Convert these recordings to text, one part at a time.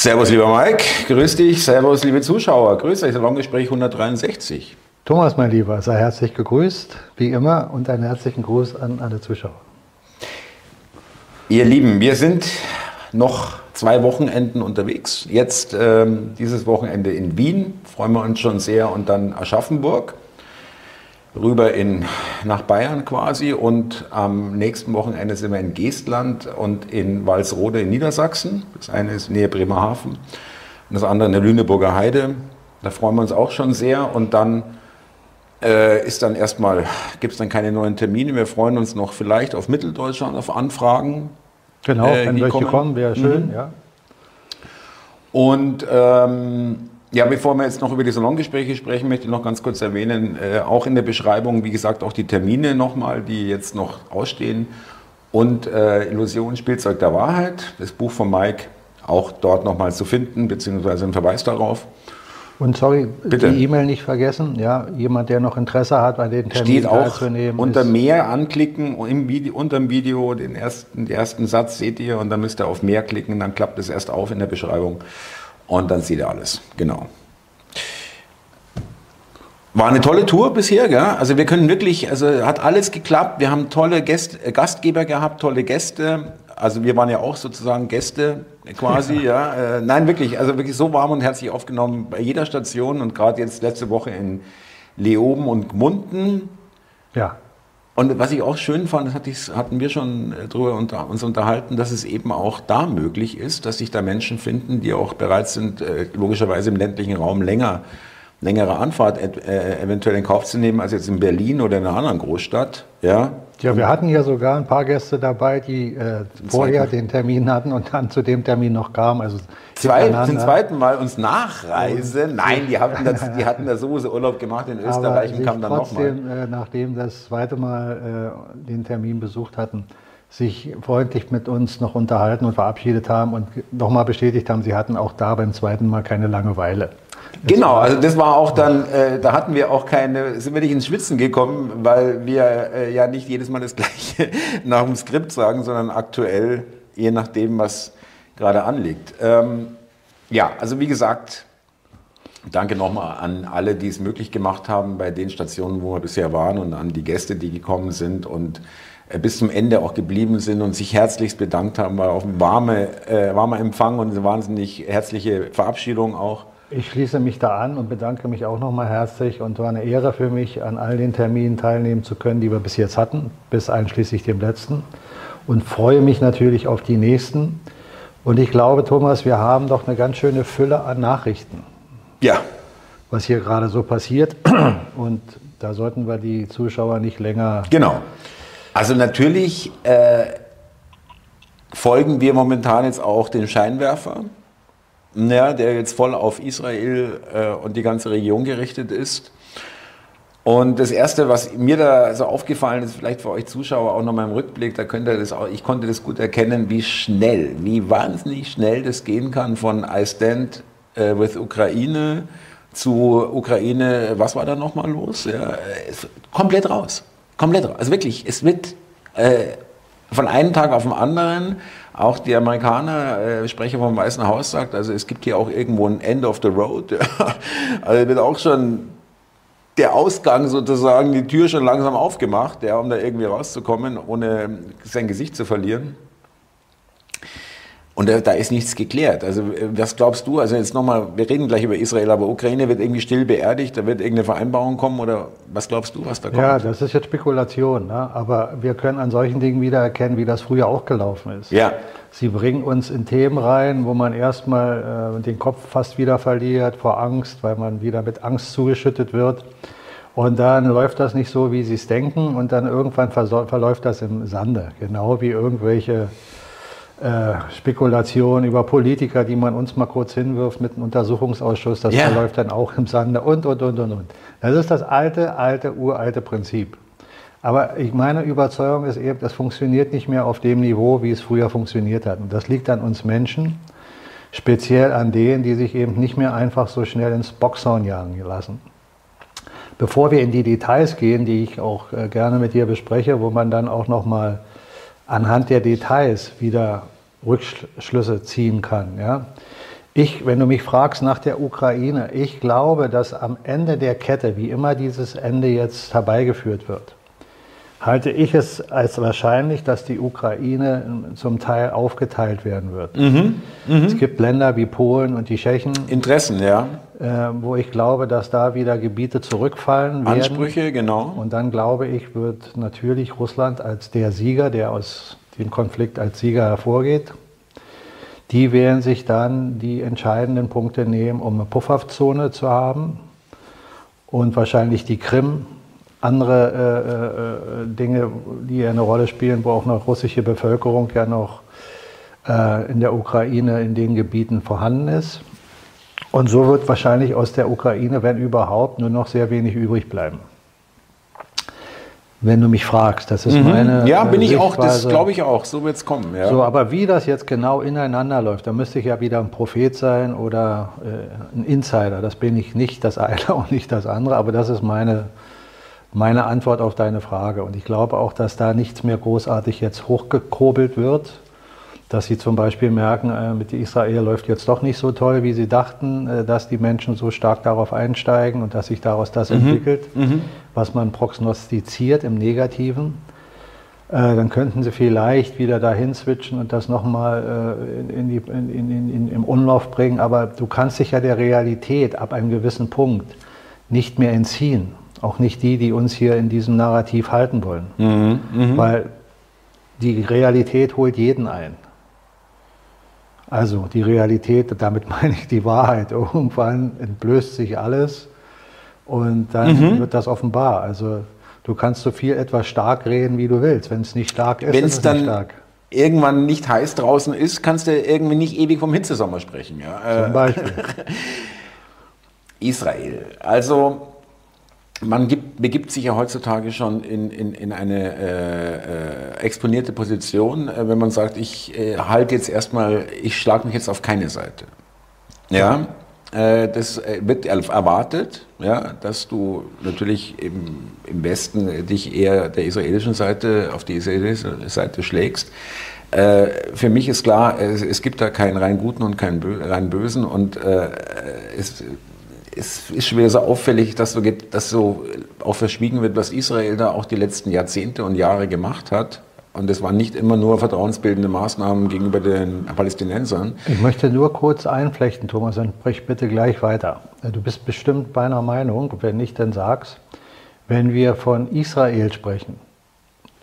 Servus, lieber Mike. Grüß dich. Servus, liebe Zuschauer. Grüß euch. Salongespräch 163. Thomas, mein Lieber, sei herzlich gegrüßt, wie immer, und einen herzlichen Gruß an alle Zuschauer. Ihr Lieben, wir sind noch zwei Wochenenden unterwegs. Jetzt ähm, dieses Wochenende in Wien, freuen wir uns schon sehr, und dann Aschaffenburg rüber in, nach Bayern quasi und am nächsten Wochenende sind wir in Geestland und in Walsrode in Niedersachsen. Das eine ist nähe Bremerhaven und das andere in der Lüneburger Heide. Da freuen wir uns auch schon sehr und dann äh, ist dann erstmal, gibt es dann keine neuen Termine. Wir freuen uns noch vielleicht auf Mitteldeutschland, auf Anfragen. Genau, äh, wenn welche kommen, kommen wäre schön, mhm. ja. Und ähm, ja, bevor wir jetzt noch über die Salongespräche sprechen, möchte ich noch ganz kurz erwähnen, äh, auch in der Beschreibung, wie gesagt, auch die Termine nochmal, die jetzt noch ausstehen. Und äh, Illusion, Spielzeug der Wahrheit, das Buch von Mike, auch dort nochmal zu finden, beziehungsweise ein Verweis darauf. Und sorry, Bitte. die E-Mail nicht vergessen. Ja, jemand, der noch Interesse hat, bei den Terminen Steht auch unter mehr anklicken, im Video, unter dem Video, den ersten, den ersten Satz seht ihr und dann müsst ihr auf mehr klicken, dann klappt es erst auf in der Beschreibung. Und dann sieht er alles. Genau. War eine tolle Tour bisher, gell? Also wir können wirklich, also hat alles geklappt. Wir haben tolle Gäste, äh, Gastgeber gehabt, tolle Gäste. Also wir waren ja auch sozusagen Gäste quasi, ja. Äh, nein, wirklich, also wirklich so warm und herzlich aufgenommen bei jeder Station und gerade jetzt letzte Woche in Leoben und Gmunden. Ja. Und was ich auch schön fand, das hatten wir schon äh, darüber unter, uns unterhalten, dass es eben auch da möglich ist, dass sich da Menschen finden, die auch bereit sind, äh, logischerweise im ländlichen Raum länger längere Anfahrt äh, eventuell in Kauf zu nehmen als jetzt in Berlin oder in einer anderen Großstadt. Ja, ja wir hatten ja sogar ein paar Gäste dabei, die äh, vorher den Termin hatten und dann zu dem Termin noch kamen. Also Zwei, zum zweiten Mal uns nachreisen. Nein, die hatten, das, die hatten da sowieso Urlaub gemacht in Österreich und kamen dann nochmal. Äh, nachdem das zweite Mal äh, den Termin besucht hatten, sich freundlich mit uns noch unterhalten und verabschiedet haben und nochmal bestätigt haben, sie hatten auch da beim zweiten Mal keine Langeweile. Genau, also das war auch dann, äh, da hatten wir auch keine, sind wir nicht ins Schwitzen gekommen, weil wir äh, ja nicht jedes Mal das Gleiche nach dem Skript sagen, sondern aktuell, je nachdem, was gerade anliegt. Ähm, ja, also wie gesagt, danke nochmal an alle, die es möglich gemacht haben bei den Stationen, wo wir bisher waren und an die Gäste, die gekommen sind und bis zum Ende auch geblieben sind und sich herzlichst bedankt haben, war auch ein warme, äh, warmer Empfang und eine wahnsinnig herzliche Verabschiedung auch. Ich schließe mich da an und bedanke mich auch nochmal herzlich und war eine Ehre für mich, an all den Terminen teilnehmen zu können, die wir bis jetzt hatten, bis einschließlich dem letzten. Und freue mich natürlich auf die nächsten. Und ich glaube, Thomas, wir haben doch eine ganz schöne Fülle an Nachrichten. Ja. Was hier gerade so passiert. Und da sollten wir die Zuschauer nicht länger. Genau. Also natürlich äh, folgen wir momentan jetzt auch den Scheinwerfer ja, der jetzt voll auf Israel äh, und die ganze Region gerichtet ist. Und das Erste, was mir da so aufgefallen ist, vielleicht für euch Zuschauer auch nochmal im Rückblick, da könnt ihr das auch, ich konnte das gut erkennen, wie schnell, wie wahnsinnig schnell das gehen kann von I Stand äh, with Ukraine zu Ukraine, was war da nochmal los? Ja, komplett raus. Komplett raus. Also wirklich, es wird äh, von einem Tag auf den anderen auch die Amerikaner, äh, Sprecher vom Weißen Haus sagt, also es gibt hier auch irgendwo ein End of the Road. also wird auch schon der Ausgang sozusagen, die Tür schon langsam aufgemacht, ja, um da irgendwie rauszukommen, ohne sein Gesicht zu verlieren. Und da, da, ist nichts geklärt. Also was glaubst du? Also jetzt nochmal, wir reden gleich über Israel, aber Ukraine wird irgendwie still beerdigt, da wird irgendeine Vereinbarung kommen oder was glaubst du, was da kommt? Ja, das ist jetzt Spekulation, ne? aber wir können an solchen Dingen wieder erkennen, wie das früher auch gelaufen ist. Ja. Sie bringen uns in Themen rein, wo man erstmal äh, den Kopf fast wieder verliert vor Angst, weil man wieder mit Angst zugeschüttet wird. Und dann läuft das nicht so, wie Sie es denken und dann irgendwann verläuft das im Sande, genau wie irgendwelche äh, Spekulation über Politiker, die man uns mal kurz hinwirft mit einem Untersuchungsausschuss, das yeah. verläuft dann auch im Sande und, und, und, und, und. Das ist das alte, alte, uralte Prinzip. Aber ich, meine Überzeugung ist eben, das funktioniert nicht mehr auf dem Niveau, wie es früher funktioniert hat. Und das liegt an uns Menschen, speziell an denen, die sich eben nicht mehr einfach so schnell ins Boxhorn jagen lassen. Bevor wir in die Details gehen, die ich auch äh, gerne mit dir bespreche, wo man dann auch nochmal mal anhand der Details wieder Rückschlüsse ziehen kann. Ja? Ich, wenn du mich fragst nach der Ukraine, ich glaube, dass am Ende der Kette, wie immer dieses Ende jetzt herbeigeführt wird, halte ich es als wahrscheinlich, dass die Ukraine zum Teil aufgeteilt werden wird. Mhm, mh. Es gibt Länder wie Polen und die Tschechen. Interessen, ja. Äh, wo ich glaube, dass da wieder Gebiete zurückfallen werden. Ansprüche, genau. Und dann glaube ich, wird natürlich Russland als der Sieger, der aus dem Konflikt als Sieger hervorgeht, die werden sich dann die entscheidenden Punkte nehmen, um eine Pufferzone zu haben und wahrscheinlich die Krim, andere äh, äh, Dinge, die eine Rolle spielen, wo auch noch russische Bevölkerung ja noch äh, in der Ukraine in den Gebieten vorhanden ist. Und so wird wahrscheinlich aus der Ukraine, wenn überhaupt, nur noch sehr wenig übrig bleiben. Wenn du mich fragst, das ist mhm. meine. Ja, bin ich auch, das glaube ich auch, so wird es kommen. Ja. So, aber wie das jetzt genau ineinander läuft, da müsste ich ja wieder ein Prophet sein oder äh, ein Insider. Das bin ich nicht, das eine und nicht das andere, aber das ist meine, meine Antwort auf deine Frage. Und ich glaube auch, dass da nichts mehr großartig jetzt hochgekurbelt wird dass sie zum Beispiel merken, äh, mit Israel läuft jetzt doch nicht so toll, wie sie dachten, äh, dass die Menschen so stark darauf einsteigen und dass sich daraus das mhm. entwickelt, mhm. was man prognostiziert im Negativen. Äh, dann könnten sie vielleicht wieder dahin switchen und das nochmal in, in, in, in, im Umlauf bringen. Aber du kannst dich ja der Realität ab einem gewissen Punkt nicht mehr entziehen. Auch nicht die, die uns hier in diesem Narrativ halten wollen. Mhm. mhm. Weil die Realität holt jeden ein. Also die Realität, damit meine ich die Wahrheit. Irgendwann entblößt sich alles und dann mhm. wird das offenbar. Also du kannst so viel etwas stark reden, wie du willst. Wenn es nicht stark ist, Wenn ist es dann nicht stark. irgendwann nicht heiß draußen ist, kannst du irgendwie nicht ewig vom Hitzesommer sprechen. Ja? Zum Beispiel. Israel. Also man gibt, begibt sich ja heutzutage schon in, in, in eine äh, äh, exponierte Position, äh, wenn man sagt, ich äh, halte jetzt erstmal, ich schlage mich jetzt auf keine Seite. Ja, äh, das äh, wird erwartet, ja, dass du natürlich im, im Westen dich eher der israelischen Seite, auf die israelische Seite schlägst. Für mich ist klar, es, es gibt da keinen rein Guten und keinen rein Bösen und es es ist schon wieder so auffällig, dass so, dass so auch verschwiegen wird, was Israel da auch die letzten Jahrzehnte und Jahre gemacht hat. Und es waren nicht immer nur vertrauensbildende Maßnahmen gegenüber den Palästinensern. Ich möchte nur kurz einflechten, Thomas, und sprich bitte gleich weiter. Du bist bestimmt meiner Meinung, wenn nicht, dann sag's. Wenn wir von Israel sprechen,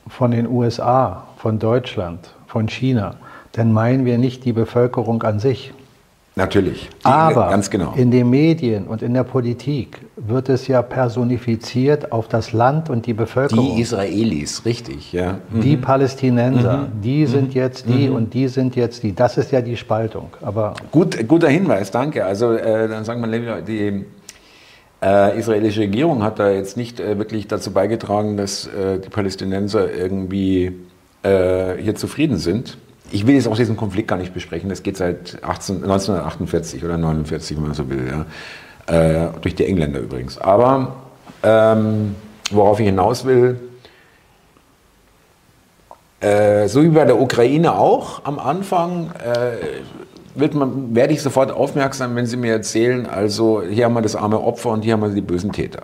von den USA, von Deutschland, von China, dann meinen wir nicht die Bevölkerung an sich, Natürlich. Die, Aber ganz genau. in den Medien und in der Politik wird es ja personifiziert auf das Land und die Bevölkerung. Die Israelis, richtig, ja. Mhm. Die Palästinenser, mhm. die mhm. sind jetzt die mhm. und die sind jetzt die. Das ist ja die Spaltung. Aber Gut, guter Hinweis, danke. Also äh, dann sagen wir, die äh, israelische Regierung hat da jetzt nicht äh, wirklich dazu beigetragen, dass äh, die Palästinenser irgendwie äh, hier zufrieden sind ich will jetzt auch diesen Konflikt gar nicht besprechen. Das geht seit 18, 1948 oder 1949, wenn man so will. Ja. Äh, durch die Engländer übrigens. Aber ähm, worauf ich hinaus will, äh, so wie bei der Ukraine auch am Anfang, äh, wird man, werde ich sofort aufmerksam, wenn Sie mir erzählen, also hier haben wir das arme Opfer und hier haben wir die bösen Täter.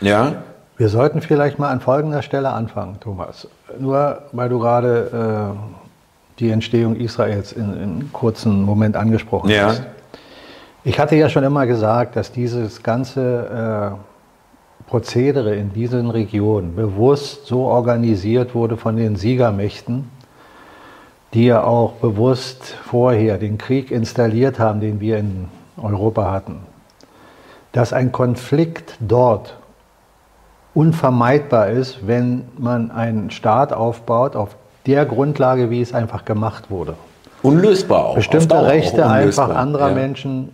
Ja? Wir sollten vielleicht mal an folgender Stelle anfangen, Thomas. Nur weil du gerade äh, die Entstehung Israels in, in einem kurzen Moment angesprochen ja. hast. Ich hatte ja schon immer gesagt, dass dieses ganze äh, Prozedere in diesen Regionen bewusst so organisiert wurde von den Siegermächten, die ja auch bewusst vorher den Krieg installiert haben, den wir in Europa hatten. Dass ein Konflikt dort unvermeidbar ist, wenn man einen Staat aufbaut, auf der Grundlage, wie es einfach gemacht wurde. Unlösbar auch. Bestimmte Rechte einfach anderer ja. Menschen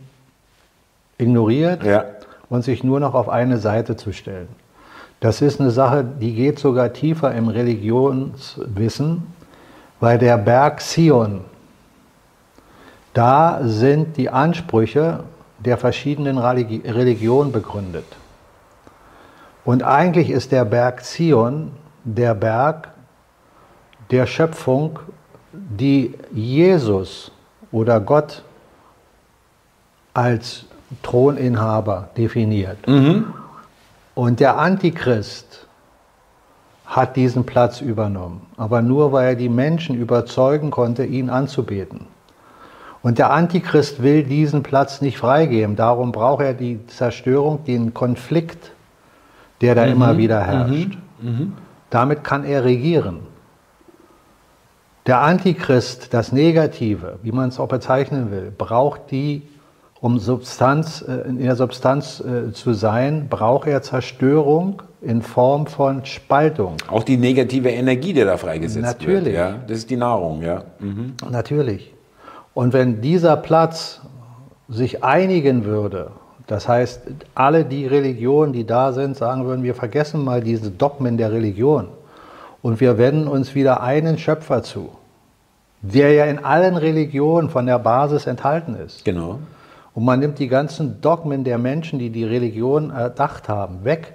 ignoriert ja. und sich nur noch auf eine Seite zu stellen. Das ist eine Sache, die geht sogar tiefer im Religionswissen, weil der Berg Sion, da sind die Ansprüche der verschiedenen Religionen begründet. Und eigentlich ist der Berg Zion der Berg, der Schöpfung, die Jesus oder Gott als Throninhaber definiert. Und der Antichrist hat diesen Platz übernommen, aber nur weil er die Menschen überzeugen konnte, ihn anzubeten. Und der Antichrist will diesen Platz nicht freigeben. Darum braucht er die Zerstörung, den Konflikt, der da immer wieder herrscht. Damit kann er regieren. Der Antichrist, das Negative, wie man es auch bezeichnen will, braucht die, um Substanz, äh, in der Substanz äh, zu sein, braucht er Zerstörung in Form von Spaltung. Auch die negative Energie, die da freigesetzt Natürlich. wird. Ja, das ist die Nahrung, ja. Mhm. Natürlich. Und wenn dieser Platz sich einigen würde, das heißt, alle die Religionen, die da sind, sagen würden, wir vergessen mal diese Dogmen der Religion und wir wenden uns wieder einen Schöpfer zu, der ja in allen Religionen von der Basis enthalten ist. Genau. Und man nimmt die ganzen Dogmen der Menschen, die die Religion erdacht haben, weg,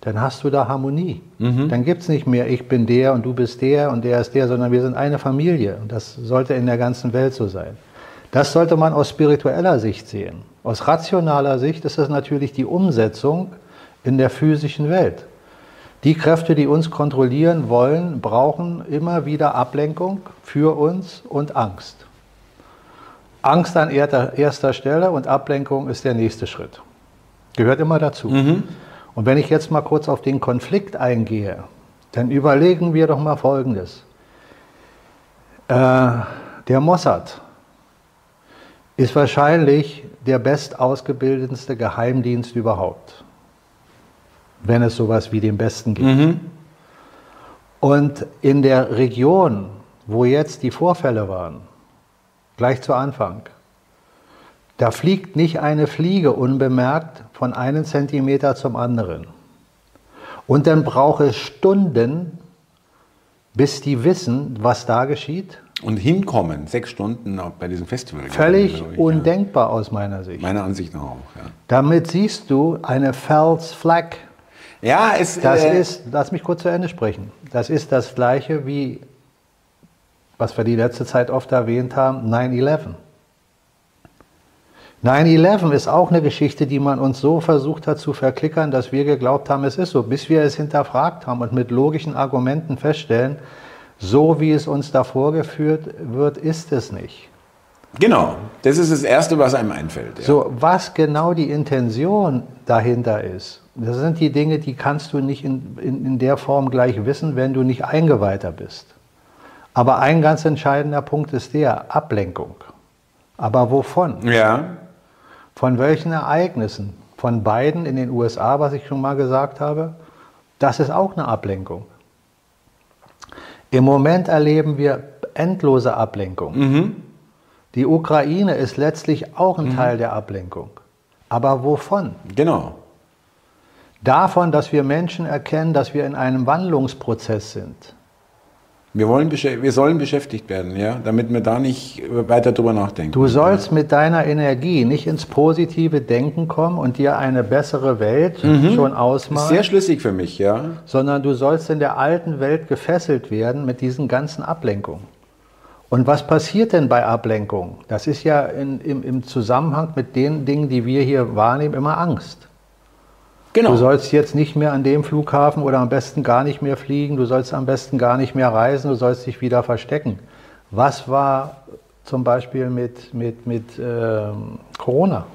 dann hast du da Harmonie. Dann gibt es nicht mehr, ich bin der und du bist der und der ist der, sondern wir sind eine Familie. Und das sollte in der ganzen Welt so sein. Das sollte man aus spiritueller Sicht sehen. Aus rationaler Sicht ist es natürlich die Umsetzung in der physischen Welt. Die Kräfte, die uns kontrollieren wollen, brauchen immer wieder Ablenkung für uns und Angst. Angst an erster Stelle und Ablenkung ist der nächste Schritt. Gehört immer dazu. Und wenn ich jetzt mal kurz auf den Konflikt eingehe, dann überlegen wir doch mal Folgendes. Äh, der Mossad ist wahrscheinlich der bestausgebildetste Geheimdienst überhaupt, wenn es sowas wie den besten gibt. Und in der Region, wo jetzt die Vorfälle waren, gleich zu Anfang, da fliegt nicht eine Fliege unbemerkt von einem Zentimeter zum anderen. Und dann braucht es Stunden, bis die wissen, was da geschieht. Und hinkommen, sechs Stunden bei diesem Festival. Völlig ich, undenkbar aus meiner Sicht. Ja. Meiner Ansicht nach auch, ja. Damit siehst du eine False Flag. Ja, es Das äh, ist, lass mich kurz zu Ende sprechen. Das ist das gleiche wie, was wir die letzte Zeit oft erwähnt haben, 9-11. 9-11 ist auch eine Geschichte, die man uns so versucht hat zu verklickern, dass wir geglaubt haben, es ist so, bis wir es hinterfragt haben und mit logischen Argumenten feststellen, so wie es uns da vorgeführt wird, ist es nicht. Genau, das ist das Erste, was einem einfällt. Ja. So, was genau die Intention dahinter ist, das sind die Dinge, die kannst du nicht in, in, in der Form gleich wissen, wenn du nicht eingeweihter bist. Aber ein ganz entscheidender Punkt ist der Ablenkung. Aber wovon? ja, Von welchen Ereignissen? Von beiden in den USA, was ich schon mal gesagt habe? Das ist auch eine Ablenkung. Im Moment erleben wir endlose Ablenkung. Die Ukraine ist letztlich auch ein Teil der Ablenkung. Aber wovon? genau. Davon, dass wir Menschen erkennen, dass wir in einem Wandlungsprozess sind. Wir, wollen, wir sollen beschäftigt werden, ja, damit wir da nicht weiter drüber nachdenken. Du sollst mit deiner Energie nicht ins positive Denken kommen und dir eine bessere Welt schon ausmalen. Sehr schlüssig für mich, ja. sondern du sollst in der alten Welt gefesselt werden mit diesen ganzen Ablenkungen. Und was passiert denn bei Ablenkung? Das ist ja in, im, im Zusammenhang mit den Dingen, die wir hier wahrnehmen, immer Angst. Genau. Du sollst jetzt nicht mehr an dem Flughafen oder am besten gar nicht mehr fliegen, du sollst am besten gar nicht mehr reisen, du sollst dich wieder verstecken. Was war zum Beispiel mit, mit, mit ähm, Corona?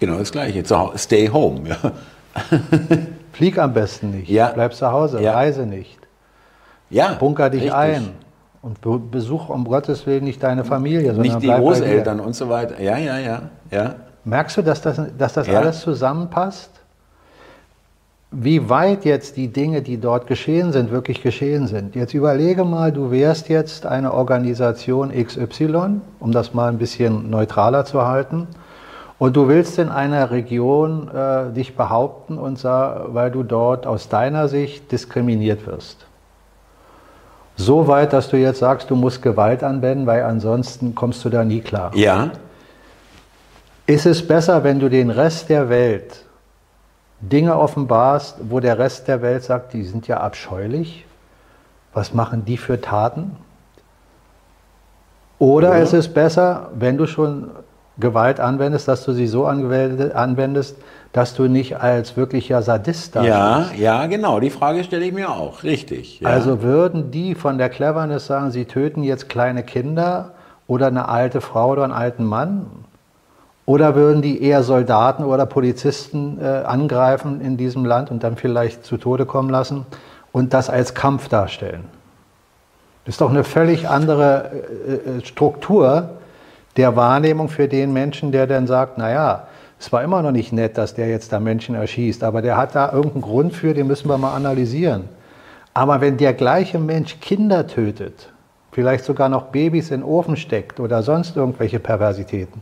genau das Gleiche. Stay home, ja. Flieg am besten nicht, Ja. bleib zu Hause, Ja. reise nicht. Ja. Bunker dich richtig. ein und be- besuch um Gottes Willen nicht deine Familie, sondern Nicht die Großeltern und so weiter. Ja, ja, ja, ja. Merkst du, dass das, dass das Ja. alles zusammenpasst? Wie weit jetzt die Dinge, die dort geschehen sind, wirklich geschehen sind. Jetzt überlege mal, du wärst jetzt eine Organisation XY, um das mal ein bisschen neutraler zu halten, und du willst in einer Region äh, dich behaupten, und weil du dort aus deiner Sicht diskriminiert wirst. So weit, dass du jetzt sagst, du musst Gewalt anwenden, weil ansonsten kommst du da nie klar. Ja, Ist es besser, wenn du den Rest der Welt Dinge offenbarst, wo der Rest der Welt sagt, die sind ja abscheulich? Was machen die für Taten? Oder Oder? ist es besser, wenn du schon Gewalt anwendest, dass du sie so anwendest, dass du nicht als wirklicher Sadist da Ja, ja, genau. Die Frage stelle ich mir auch. Richtig. Ja. Also würden die von der Cleverness sagen, sie töten jetzt kleine Kinder oder eine alte Frau oder einen alten Mann? Oder würden die eher Soldaten oder Polizisten äh, angreifen in diesem Land und dann vielleicht zu Tode kommen lassen und das als Kampf darstellen? Das ist doch eine völlig andere äh, äh Struktur der Wahrnehmung für den Menschen, der dann sagt, naja, es war immer noch nicht nett, dass der jetzt da Menschen erschießt, aber der hat da irgendeinen Grund für, den müssen wir mal analysieren. Aber wenn der gleiche Mensch Kinder tötet, vielleicht sogar noch Babys in den Ofen steckt oder sonst irgendwelche Perversitäten,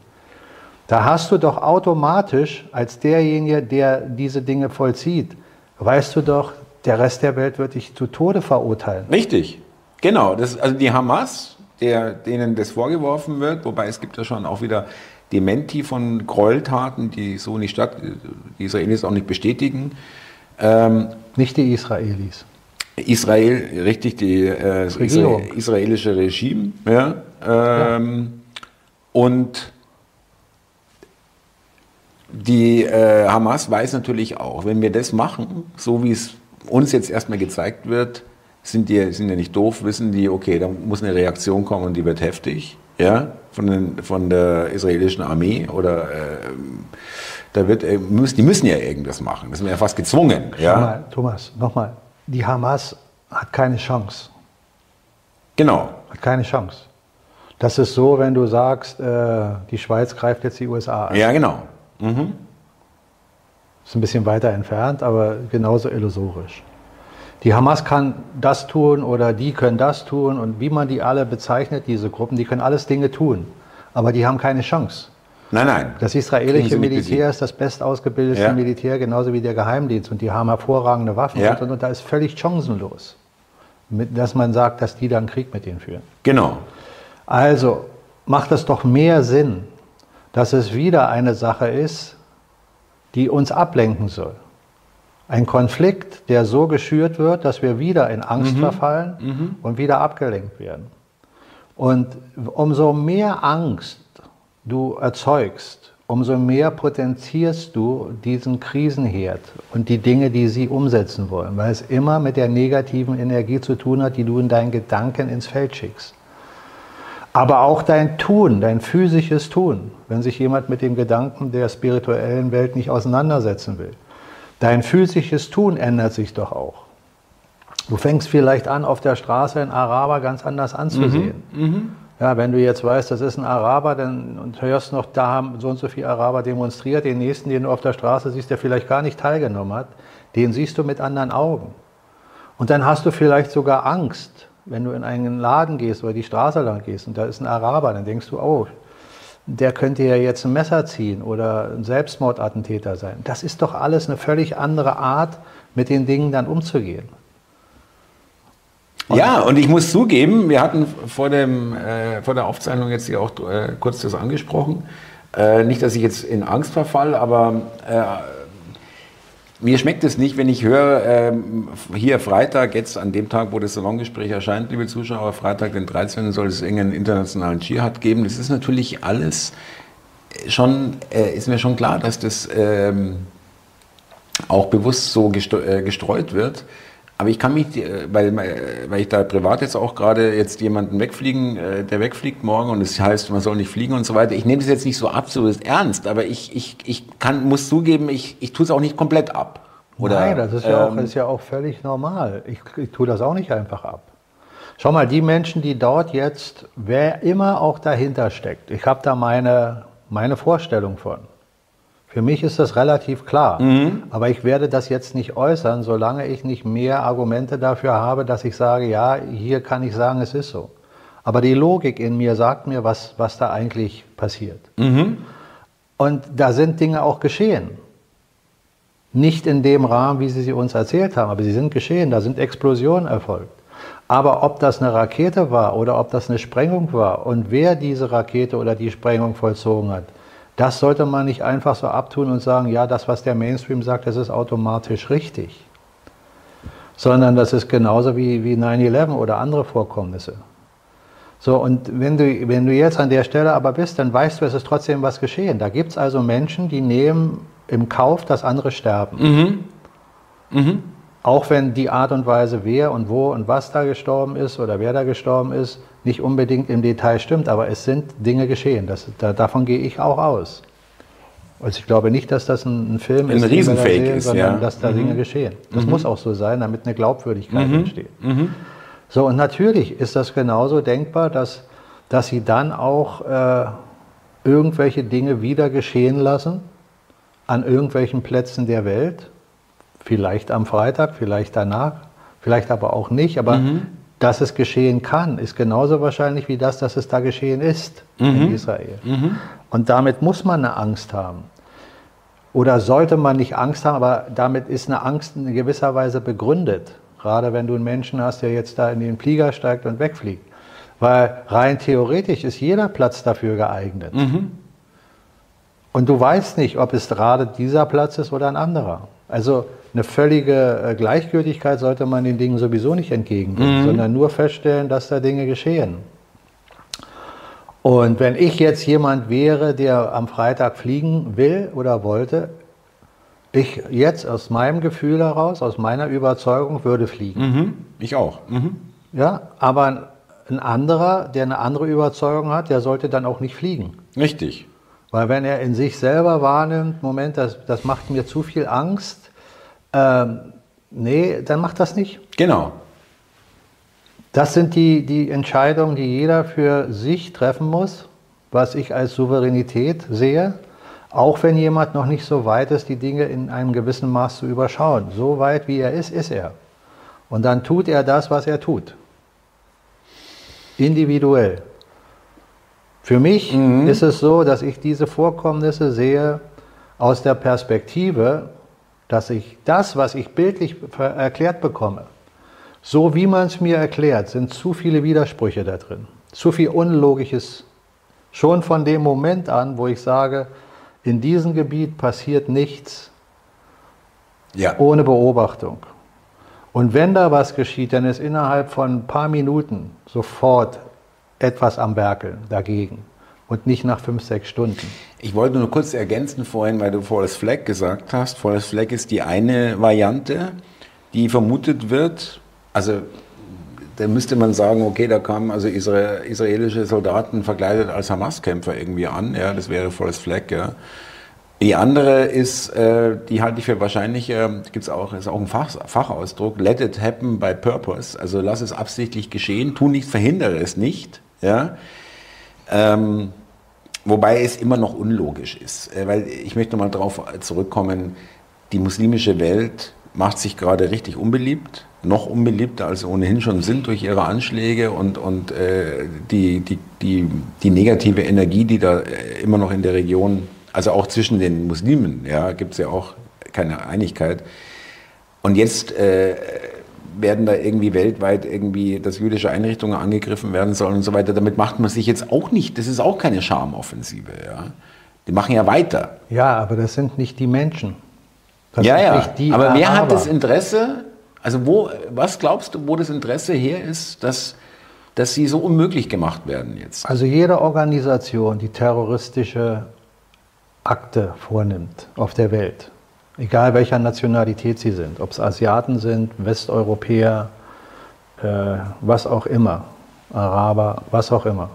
da hast du doch automatisch als derjenige, der diese Dinge vollzieht, weißt du doch, der Rest der Welt wird dich zu Tode verurteilen. Richtig, genau. Das, also die Hamas, der, denen das vorgeworfen wird, wobei es gibt ja schon auch wieder Dementi von Gräueltaten, die so nicht statt, die Israelis auch nicht bestätigen. Ähm, nicht die Israelis. Israel, richtig, die, äh, das israelische Regime. Ja, ähm, ja. Und die äh, Hamas weiß natürlich auch, wenn wir das machen, so wie es uns jetzt erstmal gezeigt wird, sind die sind ja nicht doof, wissen die, okay, da muss eine Reaktion kommen und die wird heftig, ja, von, den, von der israelischen Armee oder äh, da wird, äh, die müssen ja irgendwas machen, das sind ja fast gezwungen, ja. Mal, Thomas, nochmal, die Hamas hat keine Chance. Genau. Hat keine Chance. Das ist so, wenn du sagst, äh, die Schweiz greift jetzt die USA an. Ja, genau. Mhm. Ist ein bisschen weiter entfernt, aber genauso illusorisch. Die Hamas kann das tun oder die können das tun und wie man die alle bezeichnet, diese Gruppen, die können alles Dinge tun, aber die haben keine Chance. Nein, nein. Das israelische Militär ist das bestausgebildete ja. Militär, genauso wie der Geheimdienst und die haben hervorragende Waffen ja. und, und, da ist völlig chancenlos, dass man sagt, dass die dann Krieg mit denen führen. Genau. Also macht es doch mehr Sinn, dass es wieder eine Sache ist, die uns ablenken soll. Ein Konflikt, der so geschürt wird, dass wir wieder in Angst mhm. verfallen mhm. und wieder abgelenkt werden. Und umso mehr Angst du erzeugst, umso mehr potenzierst du diesen Krisenherd und die Dinge, die sie umsetzen wollen, weil es immer mit der negativen Energie zu tun hat, die du in deinen Gedanken ins Feld schickst. Aber auch dein Tun, dein physisches Tun, wenn sich jemand mit dem Gedanken der spirituellen Welt nicht auseinandersetzen will. Dein physisches Tun ändert sich doch auch. Du fängst vielleicht an, auf der Straße einen Araber ganz anders anzusehen. Mhm, mh. Ja, wenn du jetzt weißt, das ist ein Araber, dann und hörst noch, da haben so und so viele Araber demonstriert, den nächsten, den du auf der Straße siehst, der vielleicht gar nicht teilgenommen hat, den siehst du mit anderen Augen. Und dann hast du vielleicht sogar Angst, wenn du in einen Laden gehst oder die Straße lang gehst und da ist ein Araber, dann denkst du, oh, der könnte ja jetzt ein Messer ziehen oder ein Selbstmordattentäter sein. Das ist doch alles eine völlig andere Art, mit den Dingen dann umzugehen. Und ja, und ich muss zugeben, wir hatten vor, dem, äh, vor der Aufzeichnung jetzt hier auch äh, kurz das angesprochen. Äh, nicht, dass ich jetzt in Angst verfall, aber äh, mir schmeckt es nicht, wenn ich höre, ähm, hier Freitag, jetzt an dem Tag, wo das Salongespräch erscheint, liebe Zuschauer, Freitag, den 13. soll es irgendeinen internationalen Dschihad geben. Das ist natürlich alles schon, äh, ist mir schon klar, dass das ähm, auch bewusst so äh, gestreut wird. Aber ich kann mich, äh, weil, weil ich da privat jetzt auch gerade jetzt jemanden wegfliegen, äh, der wegfliegt morgen und es das heißt, man soll nicht fliegen und so weiter. Ich nehme das jetzt nicht so absolut ernst, aber ich, ich, ich kann, muss zugeben, ich, ich tue es auch nicht komplett ab. Oder, Nein, das ist, ja, ähm, auch, ist ja auch völlig normal. Ich, ich tue das auch nicht einfach ab. Schau mal, die Menschen, die dort jetzt, wer immer auch dahinter steckt, ich habe da meine, meine Vorstellung von. Für mich ist das relativ klar. Mhm. Aber ich werde das jetzt nicht äußern, solange ich nicht mehr Argumente dafür habe, dass ich sage, ja, hier kann ich sagen, es ist so. Aber die Logik in mir sagt mir, was, was da eigentlich passiert. Mhm. Und da sind Dinge auch geschehen. Nicht in dem Rahmen, wie Sie sie uns erzählt haben, aber sie sind geschehen, da sind Explosionen erfolgt. Aber ob das eine Rakete war oder ob das eine Sprengung war und wer diese Rakete oder die Sprengung vollzogen hat, das sollte man nicht einfach so abtun und sagen, ja, das, was der Mainstream sagt, das ist automatisch richtig. Sondern das ist genauso wie, wie 9-11 oder andere Vorkommnisse. So, und wenn du, wenn du jetzt an der Stelle aber bist, dann weißt du, es ist trotzdem was geschehen. Da gibt es also Menschen, die nehmen im Kauf, dass andere sterben. Mhm. Mhm. Auch wenn die Art und Weise, wer und wo und was da gestorben ist oder wer da gestorben ist, nicht unbedingt im Detail stimmt, aber es sind Dinge geschehen. Das, da, davon gehe ich auch aus. Also ich glaube nicht, dass das ein, ein Film ein ist, Riesenfake sehen, ist, sondern ja. dass da mhm. Dinge geschehen. Das mhm. muss auch so sein, damit eine Glaubwürdigkeit mhm. entsteht. Mhm. So, und natürlich ist das genauso denkbar, dass, dass sie dann auch äh, irgendwelche Dinge wieder geschehen lassen an irgendwelchen Plätzen der Welt. Vielleicht am Freitag, vielleicht danach, vielleicht aber auch nicht. Aber mhm. Dass es geschehen kann, ist genauso wahrscheinlich wie das, dass es da geschehen ist mhm. in Israel. Mhm. Und damit muss man eine Angst haben. Oder sollte man nicht Angst haben, aber damit ist eine Angst in gewisser Weise begründet. Gerade wenn du einen Menschen hast, der jetzt da in den Flieger steigt und wegfliegt. Weil rein theoretisch ist jeder Platz dafür geeignet. Mhm. Und du weißt nicht, ob es gerade dieser Platz ist oder ein anderer. Also eine völlige äh, Gleichgültigkeit sollte man den Dingen sowieso nicht entgegenbringen, mhm. sondern nur feststellen, dass da Dinge geschehen. Und wenn ich jetzt jemand wäre, der am Freitag fliegen will oder wollte, ich jetzt aus meinem Gefühl heraus, aus meiner Überzeugung würde fliegen. Mhm, ich auch. Mhm. Ja, aber ein anderer, der eine andere Überzeugung hat, der sollte dann auch nicht fliegen. Richtig. Weil wenn er in sich selber wahrnimmt, Moment, das, das macht mir zu viel Angst, ähm, nee, dann macht das nicht. Genau. Das sind die, die Entscheidungen, die jeder für sich treffen muss, was ich als Souveränität sehe. Auch wenn jemand noch nicht so weit ist, die Dinge in einem gewissen Maß zu überschauen. So weit wie er ist, ist er. Und dann tut er das, was er tut. Individuell. Für mich mhm. ist es so, dass ich diese Vorkommnisse sehe aus der Perspektive, dass ich das, was ich bildlich erklärt bekomme, so wie man es mir erklärt, sind zu viele Widersprüche da drin. Zu viel Unlogisches. Schon von dem Moment an, wo ich sage, in diesem Gebiet passiert nichts ja. ohne Beobachtung. Und wenn da was geschieht, dann ist innerhalb von ein paar Minuten sofort etwas am Werkeln dagegen und nicht nach fünf, sechs Stunden. Ich wollte nur kurz ergänzen vorhin, weil du Forest Flag gesagt hast. Forest Flag ist die eine Variante, die vermutet wird. Also da müsste man sagen, okay, da kamen also israelische Soldaten verkleidet als Hamas-Kämpfer irgendwie an. Ja, das wäre Forest Flag. Ja. Die andere ist, äh, die halte ich für wahrscheinlicher, gibt es auch, ist auch ein Fach, Fachausdruck, let it happen by purpose. Also lass es absichtlich geschehen, tu nichts, verhindere es nicht. Ja. Ähm, wobei es immer noch unlogisch ist, äh, weil ich möchte nochmal darauf zurückkommen, die muslimische Welt macht sich gerade richtig unbeliebt noch unbeliebter als sie ohnehin schon sind durch ihre Anschläge und, und äh, die, die, die, die negative Energie, die da äh, immer noch in der Region, also auch zwischen den Muslimen, ja, gibt es ja auch keine Einigkeit. Und jetzt äh, werden da irgendwie weltweit irgendwie, dass jüdische Einrichtungen angegriffen werden sollen und so weiter. Damit macht man sich jetzt auch nicht, das ist auch keine Schamoffensive. Ja. Die machen ja weiter. Ja, aber das sind nicht die Menschen. Das ja, ja. aber wer hat das Interesse, also wo, was glaubst du, wo das Interesse her ist, dass, dass sie so unmöglich gemacht werden jetzt? Also jede Organisation, die terroristische Akte vornimmt auf der Welt, egal welcher Nationalität sie sind, ob es Asiaten sind, Westeuropäer, äh, was auch immer, Araber, was auch immer,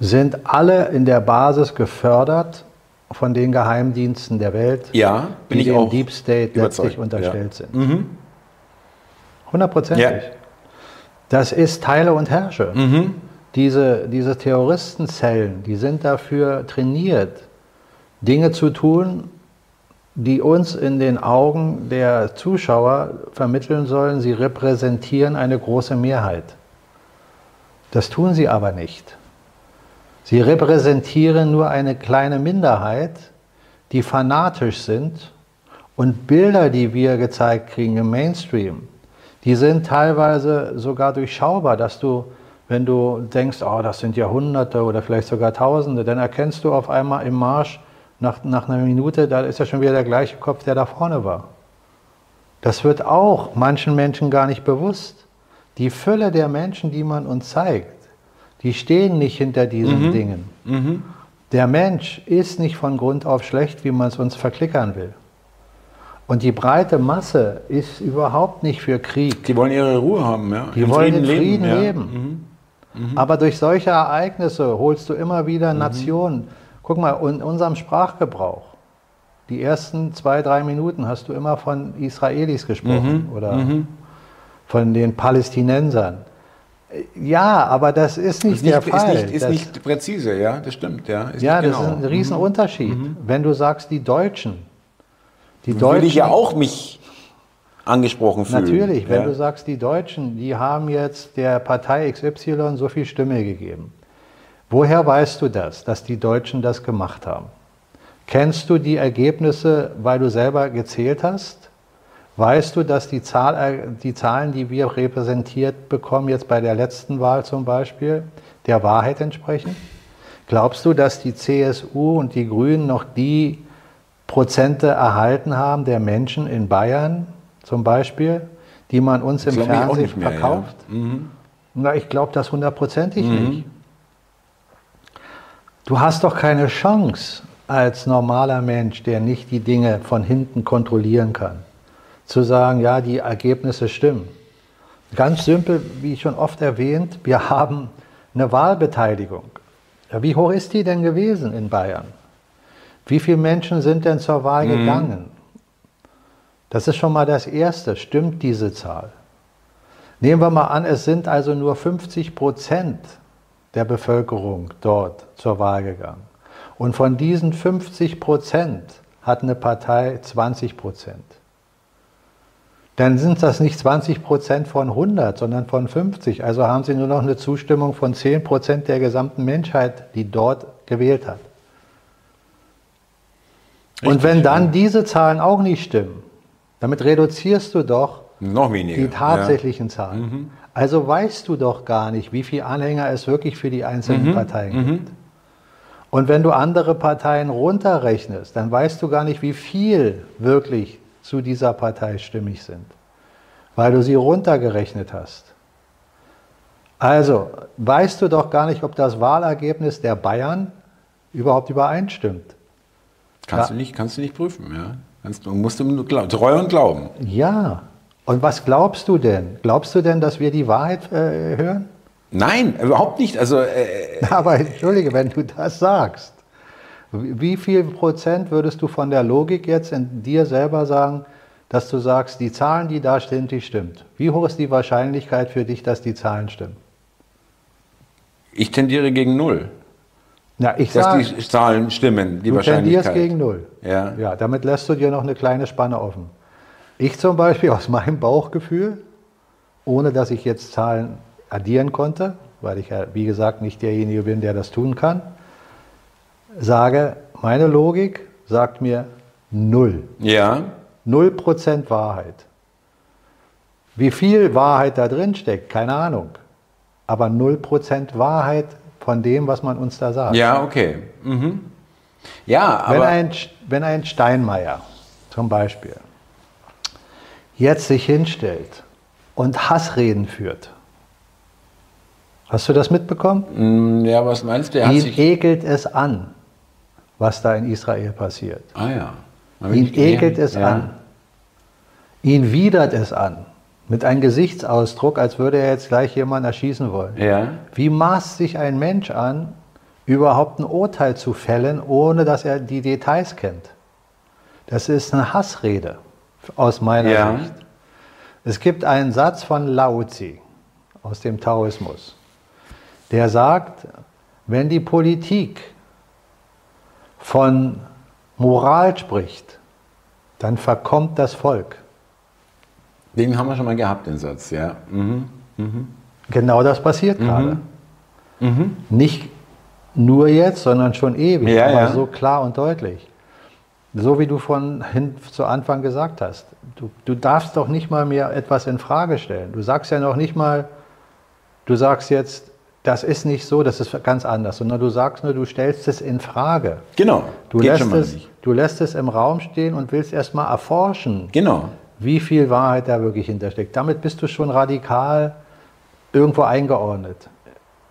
sind alle in der Basis gefördert von den Geheimdiensten der Welt, ja, die dem Deep State letztlich unterstellt ja. sind. Mhm. Hundertprozentig. Ja. Das ist Teile und Herrsche. Mhm. Diese, diese Terroristenzellen, die sind dafür trainiert, Dinge zu tun, die uns in den Augen der Zuschauer vermitteln sollen, sie repräsentieren eine große Mehrheit. Das tun sie aber nicht. Sie repräsentieren nur eine kleine Minderheit, die fanatisch sind und Bilder, die wir gezeigt kriegen im Mainstream, die sind teilweise sogar durchschaubar, dass du, wenn du denkst, oh, das sind ja Hunderte oder vielleicht sogar Tausende, dann erkennst du auf einmal im Marsch nach, nach einer Minute, da ist ja schon wieder der gleiche Kopf, der da vorne war. Das wird auch manchen Menschen gar nicht bewusst. Die Fülle der Menschen, die man uns zeigt, die stehen nicht hinter diesen Mhm. Dingen. Der Mensch ist nicht von Grund auf schlecht, wie man es uns verklickern will. Und die breite Masse ist überhaupt nicht für Krieg. Die wollen ihre Ruhe haben, ja. Die wollen in Frieden ja. leben. Aber durch solche Ereignisse holst du immer wieder Nationen. Guck mal, in unserem Sprachgebrauch, die ersten zwei, drei Minuten hast du immer von Israelis gesprochen oder von den Palästinensern. Ja, aber das ist nicht, Ist nicht, der ist Fall. nicht, ist das, nicht präzise, ja, das stimmt, ja. Ist ja, nicht das genau. ist ein Riesenunterschied. Wenn du sagst, die Deutschen, die Würde Deutschen, ich ja auch mich angesprochen fühlen. Natürlich, wenn ja. du sagst, die Deutschen, die haben jetzt der Partei XY so viel Stimme gegeben. Woher weißt du das, dass die Deutschen das gemacht haben? Kennst du die Ergebnisse, weil du selber gezählt hast? Weißt du, dass die, Zahl, äh, die Zahlen, die wir repräsentiert bekommen, jetzt bei der letzten Wahl zum Beispiel, der Wahrheit entsprechen? Glaubst du, dass die CSU und die Grünen noch die Prozente erhalten haben der Menschen in Bayern zum Beispiel, die man uns im ich auch Fernsehen mehr, ja. verkauft? Na, ich glaube das hundertprozentig nicht. Du hast doch keine Chance als normaler Mensch, der nicht die Dinge von hinten kontrollieren kann, zu sagen, ja, die Ergebnisse stimmen. Ganz simpel, wie schon oft erwähnt, wir haben eine Wahlbeteiligung. Wie hoch ist die denn gewesen in Bayern? Wie viele Menschen sind denn zur Wahl gegangen? Das ist schon mal das Erste. Stimmt diese Zahl? Nehmen wir mal an, es sind also nur 50 Prozent der Bevölkerung dort zur Wahl gegangen. Und von diesen 50 Prozent hat eine Partei 20 Prozent. Dann sind das nicht 20 Prozent von 100, sondern von 50. Also haben sie nur noch eine Zustimmung von 10 Prozent der gesamten Menschheit, die dort gewählt hat. Und Richtig, wenn dann ja. diese Zahlen auch nicht stimmen, damit reduzierst du doch die tatsächlichen Zahlen. Also weißt du doch gar nicht, wie viele Anhänger es wirklich für die einzelnen Parteien gibt. Und wenn du andere Parteien runterrechnest, dann weißt du gar nicht, wie viel wirklich zu dieser Partei stimmig sind, weil du sie runtergerechnet hast. Also weißt du doch gar nicht, ob das Wahlergebnis der Bayern überhaupt übereinstimmt. Kannst, Ja. du nicht, kannst du nicht prüfen, ja. Kannst, musst du nur. Treu und Glauben. Ja. Und was glaubst du denn? Glaubst du denn, dass wir die Wahrheit äh, hören? Nein, überhaupt nicht. Also, äh, Aber entschuldige, wenn du das sagst, wie viel Prozent würdest du von der Logik jetzt in dir selber sagen, dass du sagst, die Zahlen, die da stehen, die stimmt? Wie hoch ist die Wahrscheinlichkeit für dich, dass die Zahlen stimmen? ich tendiere gegen Null. Na, ich Dass sage, die Zahlen stimmen, die du Wahrscheinlichkeit. tendierst gegen Null. Ja. ja, damit lässt du dir noch eine kleine Spanne offen. Ich zum Beispiel aus meinem Bauchgefühl, ohne dass ich jetzt Zahlen addieren konnte, weil ich ja, wie gesagt, nicht derjenige bin, der das tun kann, sage, meine Logik sagt mir Null. Ja, Null Prozent Wahrheit. Wie viel Wahrheit da drin steckt, keine Ahnung. Aber null Prozent Wahrheit von dem, was man uns da sagt. ja, okay. Mhm. Ja, Wenn aber ein, wenn ein Steinmeier zum Beispiel jetzt sich hinstellt und Hassreden führt, hast du das mitbekommen? Mm, ja, was meinst du? Er hat Ihn ekelt es an, was da in Israel passiert. Ah ja. Ihn ekelt es ja. an. Ihn widert es an. Mit einem Gesichtsausdruck, als würde er jetzt gleich jemanden erschießen wollen. Ja. Wie maßt sich ein Mensch an, überhaupt ein Urteil zu fällen, ohne dass er die Details kennt? Das ist eine Hassrede aus meiner Ja. Sicht. Es gibt einen Satz von Lao Tzu aus dem Taoismus, der sagt, wenn die Politik von Moral spricht, dann verkommt das Volk. Den haben wir schon mal gehabt, den Satz, ja. Mhm. Genau das passiert gerade. Nicht nur jetzt, sondern schon ewig, Ja, aber ja. so klar und deutlich. So wie du von hin zu Anfang gesagt hast. Du, du darfst doch nicht mal mehr etwas in Frage stellen. Du sagst ja noch nicht mal, du sagst jetzt, das ist nicht so, das ist ganz anders, sondern du sagst nur, du stellst es in Frage. Genau. Du, Geht lässt schon mal es, nicht. du lässt es im Raum stehen und willst erst mal erforschen, Genau. wie viel Wahrheit da wirklich hintersteckt. Damit bist du schon radikal irgendwo eingeordnet.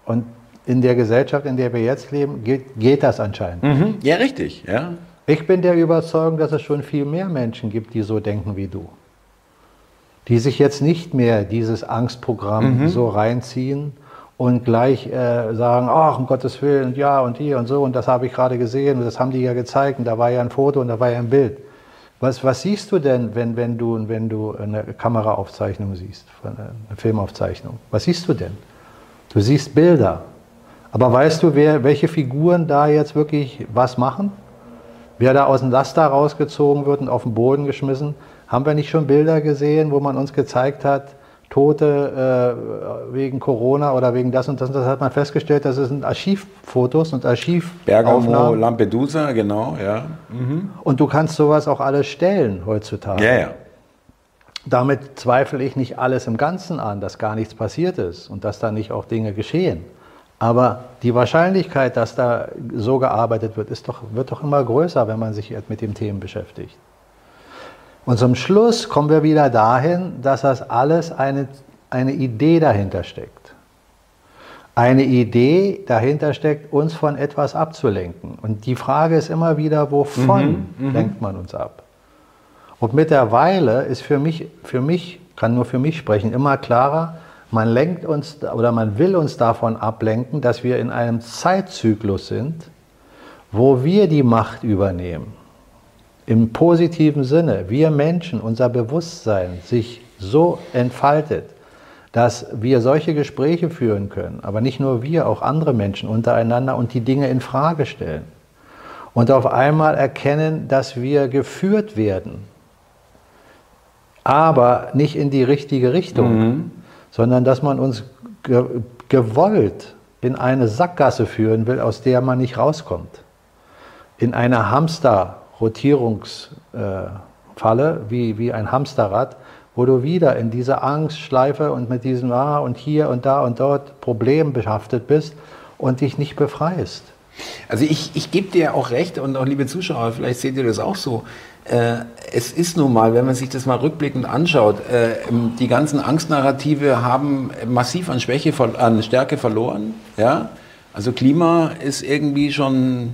Und in der Gesellschaft, in der wir jetzt leben, geht, geht das anscheinend. Mhm. Ja, richtig. Ja. Ich bin der Überzeugung, dass es schon viel mehr Menschen gibt, die so denken wie du. Die sich jetzt nicht mehr dieses Angstprogramm mhm. so reinziehen und gleich äh, sagen, ach, um Gottes Willen, ja und hier und so und das habe ich gerade gesehen und das haben die ja gezeigt und da war ja ein Foto und da war ja ein Bild. Was, was siehst du denn, wenn, wenn, du, wenn du eine Kameraaufzeichnung siehst, eine Filmaufzeichnung? Was siehst du denn? Du siehst Bilder. Aber weißt du, wer, welche Figuren da jetzt wirklich was machen? Wer da aus dem Laster rausgezogen wird und auf den Boden geschmissen? Haben wir nicht schon Bilder gesehen, wo man uns gezeigt hat, Tote äh, wegen Corona oder wegen das und das. Und das hat man festgestellt, das sind Archivfotos und Archivaufnahmen. Bergamo, Lampedusa, genau, ja. Mhm. Und du kannst sowas auch alles stellen heutzutage. Ja, ja. Damit zweifle ich nicht alles im Ganzen an, dass gar nichts passiert ist und dass da nicht auch Dinge geschehen. Aber die Wahrscheinlichkeit, dass da so gearbeitet wird, ist doch, wird doch immer größer, wenn man sich mit dem Themen beschäftigt. Und zum Schluss kommen wir wieder dahin, dass das alles eine, eine Idee dahinter steckt. Eine Idee dahinter steckt, uns von etwas abzulenken. Und die Frage ist immer wieder, wovon mhm, mhm. lenkt man uns ab? Und mittlerweile ist für mich, für mich, kann nur für mich sprechen, immer klarer, man lenkt uns oder man will uns davon ablenken, dass wir in einem Zeitzyklus sind, wo wir die Macht übernehmen im positiven Sinne, wir Menschen, unser Bewusstsein sich so entfaltet, dass wir solche Gespräche führen können, aber nicht nur wir, auch andere Menschen untereinander und die Dinge in Frage stellen. Und auf einmal erkennen, dass wir geführt werden, aber nicht in die richtige Richtung, mhm. Sondern dass man uns ge gewollt in eine Sackgasse führen will, aus der man nicht rauskommt. In eine Hamster Rotierungsfalle, wie, wie ein Hamsterrad, wo du wieder in dieser Angstschleife und mit diesem Ah und hier und da und dort Problem behaftet bist und dich nicht befreist. Also ich, ich gebe dir auch recht und auch liebe Zuschauer, vielleicht seht ihr das auch so. Äh, es ist nun mal, wenn man sich das mal rückblickend anschaut, äh, die ganzen Angstnarrative haben massiv an Schwäche, an Stärke verloren. Ja? Also Klima ist irgendwie schon,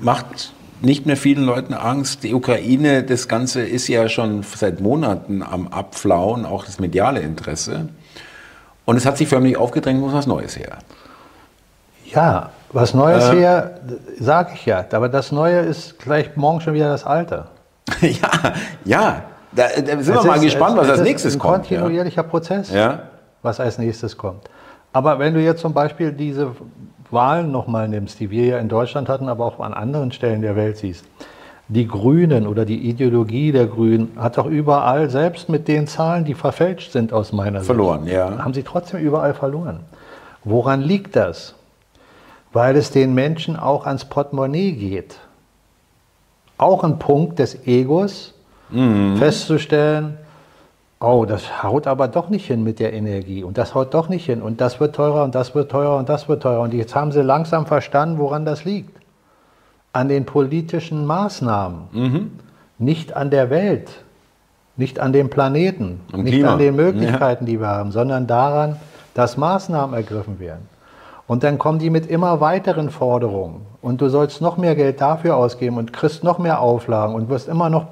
macht nicht mehr vielen Leuten Angst. Die Ukraine, das Ganze ist ja schon seit Monaten am Abflauen, auch das mediale Interesse. Und es hat sich förmlich aufgedrängt, muss was Neues her. Ja, was Neues äh, her, sage ich ja. Aber das Neue ist gleich morgen schon wieder das Alte. ja, ja. Da, da sind es wir mal ist, gespannt, was als nächstes kommt. Es ist ein kontinuierlicher ja. Prozess, ja. was als nächstes kommt. Aber wenn du jetzt zum Beispiel diese Wahlen nochmal nimmst, die wir ja in Deutschland hatten, aber auch an anderen Stellen der Welt siehst, die Grünen oder die Ideologie der Grünen hat doch überall, selbst mit den Zahlen, die verfälscht sind aus meiner verloren, Sicht, ja. haben sie trotzdem überall verloren. Woran liegt das? Weil es den Menschen auch ans Portemonnaie geht. Auch ein Punkt des Egos, mhm. festzustellen, oh, das haut aber doch nicht hin mit der Energie und das haut doch nicht hin und das wird teurer und das wird teurer und das wird teurer. Und jetzt haben sie langsam verstanden, woran das liegt. An den politischen Maßnahmen, mhm. nicht an der Welt, nicht an dem Planeten, Am nicht Klima. an den Möglichkeiten, ja. die wir haben, sondern daran, dass Maßnahmen ergriffen werden. Und dann kommen die mit immer weiteren Forderungen. Und du sollst noch mehr Geld dafür ausgeben und kriegst noch mehr Auflagen und wirst immer noch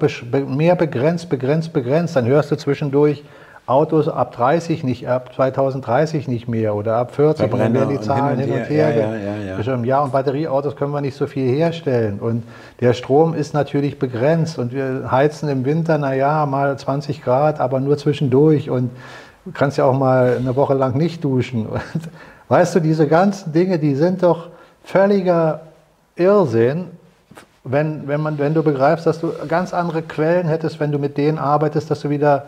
mehr begrenzt, begrenzt, begrenzt. Dann hörst du zwischendurch Autos ab 30 nicht, ab 2030 nicht mehr oder ab 40 Verbrenner die Zahlen hin und her. Hin und her. Ja, ja, ja, ja, und Batterieautos können wir nicht so viel herstellen. Und der Strom ist natürlich begrenzt und wir heizen im Winter, naja, mal 20 Grad, aber nur zwischendurch und du kannst ja auch mal eine Woche lang nicht duschen. Und Weißt du, diese ganzen Dinge, die sind doch völliger Irrsinn, wenn, wenn, man, wenn du begreifst, dass du ganz andere Quellen hättest, wenn du mit denen arbeitest, dass du wieder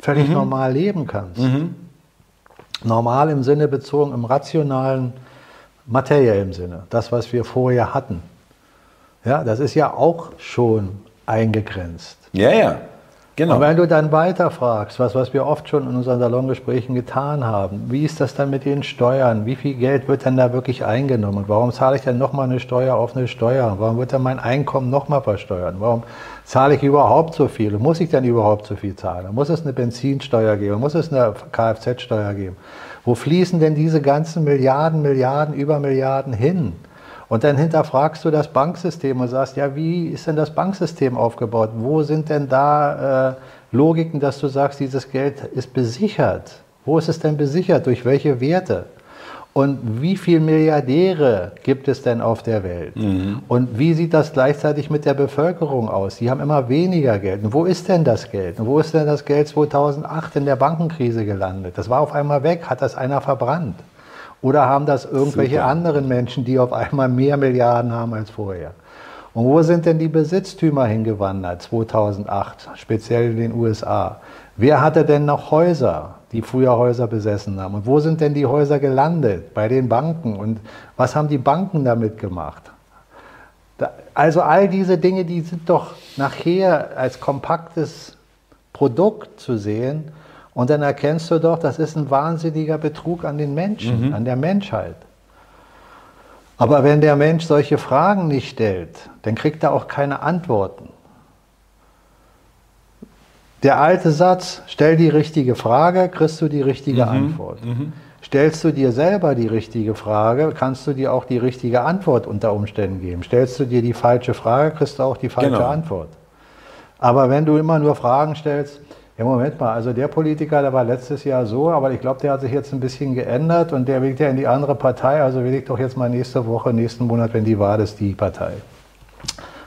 völlig mhm. normal leben kannst. Mhm. Normal im Sinne bezogen, im rationalen, materiellen Sinne. Das, was wir vorher hatten. Ja, das ist ja auch schon eingegrenzt. Ja, ja. Genau. Und wenn du dann weiterfragst, was, was wir oft schon in unseren Salongesprächen getan haben, wie ist das dann mit den Steuern? Wie viel Geld wird denn da wirklich eingenommen? Und warum zahle ich dann nochmal eine Steuer auf eine Steuer? Warum wird dann mein Einkommen nochmal versteuern? Warum zahle ich überhaupt so viel? muss ich dann überhaupt so viel zahlen? Muss es eine Benzinsteuer geben? Muss es eine Kfz-Steuer geben? Wo fließen denn diese ganzen Milliarden, Milliarden, Übermilliarden hin? Und dann hinterfragst du das Banksystem und sagst, ja, wie ist denn das Banksystem aufgebaut? Wo sind denn da äh, Logiken, dass du sagst, dieses Geld ist besichert? Wo ist es denn besichert? Durch welche Werte? Und wie viele Milliardäre gibt es denn auf der Welt? Mhm. Und wie sieht das gleichzeitig mit der Bevölkerung aus? Die haben immer weniger Geld. Und wo ist denn das Geld? Und wo ist denn das Geld 2008 in der Bankenkrise gelandet? Das war auf einmal weg. Hat das einer verbrannt? Oder haben das irgendwelche Super. anderen Menschen, die auf einmal mehr Milliarden haben als vorher? Und wo sind denn die Besitztümer hingewandert 2008, speziell in den USA? Wer hatte denn noch Häuser, die früher Häuser besessen haben? Und wo sind denn die Häuser gelandet? Bei den Banken. Und was haben die Banken damit gemacht? also all diese Dinge, die sind doch nachher als kompaktes Produkt zu sehen. Und dann erkennst du doch, das ist ein wahnsinniger Betrug an den Menschen, mhm. an der Menschheit. Aber wenn der Mensch solche Fragen nicht stellt, dann kriegt er auch keine Antworten. Der alte Satz, stell die richtige Frage, kriegst du die richtige mhm. Antwort. Mhm. Stellst du dir selber die richtige Frage, kannst du dir auch die richtige Antwort unter Umständen geben. Stellst du dir die falsche Frage, kriegst du auch die falsche genau. Antwort. Aber wenn du immer nur Fragen stellst, ja, Moment mal, also der Politiker, der war letztes Jahr so, aber ich glaube, der hat sich jetzt ein bisschen geändert und der wählt ja in die andere Partei, also wähle ich doch jetzt mal nächste Woche, nächsten Monat, wenn die Wahl ist, die Partei.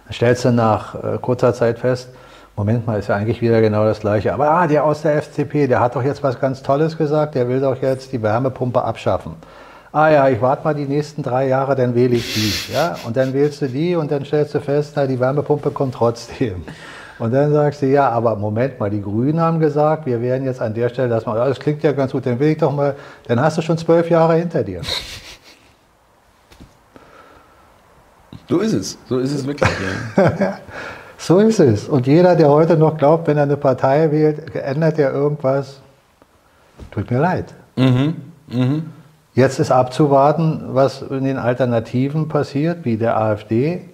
Dann stellst du nach äh, kurzer Zeit fest, Moment mal, ist ja eigentlich wieder genau das Gleiche. Aber ah, der aus der FDP, der hat doch jetzt was ganz Tolles gesagt, der will doch jetzt die Wärmepumpe abschaffen. Ah ja, ich warte mal die nächsten drei Jahre, dann wähle ich die. Ja? Und dann wählst du die und dann stellst du fest, na, die Wärmepumpe kommt trotzdem. Und dann sagst du, ja, aber Moment mal, die Grünen haben gesagt, wir werden jetzt an der Stelle das machen. Das klingt ja ganz gut, dann will ich doch mal, dann hast du schon zwölf Jahre hinter dir. So ist es, so ist es wirklich. Ja. so ist es. Und jeder, der heute noch glaubt, wenn er eine Partei wählt, ändert er irgendwas, tut mir leid. Mhm. Mhm. Jetzt ist abzuwarten, was in den Alternativen passiert, wie der AfD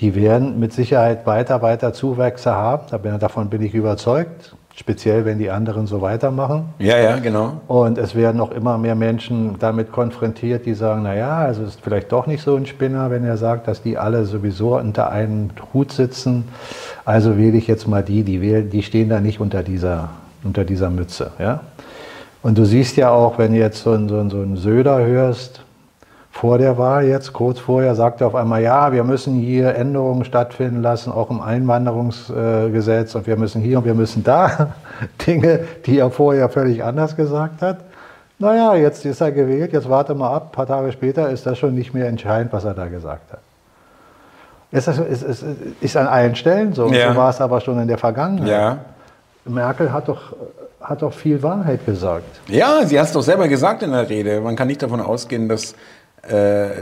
die werden mit Sicherheit weiter, weiter Zuwächse haben. Davon bin ich überzeugt. Speziell, wenn die anderen so weitermachen. Ja, ja, genau. Und es werden auch immer mehr Menschen damit konfrontiert, die sagen, naja, also ist vielleicht doch nicht so ein Spinner, wenn er sagt, dass die alle sowieso unter einem Hut sitzen. Also wähle ich jetzt mal die, die, wählen, die stehen da nicht unter dieser, unter dieser Mütze. Ja? Und du siehst ja auch, wenn du jetzt so einen, so einen, so einen Söder hörst, vor der Wahl jetzt, kurz vorher, sagte er auf einmal, ja, wir müssen hier Änderungen stattfinden lassen, auch im Einwanderungsgesetz und wir müssen hier und wir müssen da. Dinge, die er vorher völlig anders gesagt hat. Naja, jetzt ist er gewählt, jetzt warte mal ab, ein paar Tage später ist das schon nicht mehr entscheidend, was er da gesagt hat. Es ist, ist, ist an allen Stellen so, ja. so war es aber schon in der Vergangenheit. Ja. Merkel hat doch, hat doch viel Wahrheit gesagt. Ja, sie hat es doch selber gesagt in der Rede. Man kann nicht davon ausgehen, dass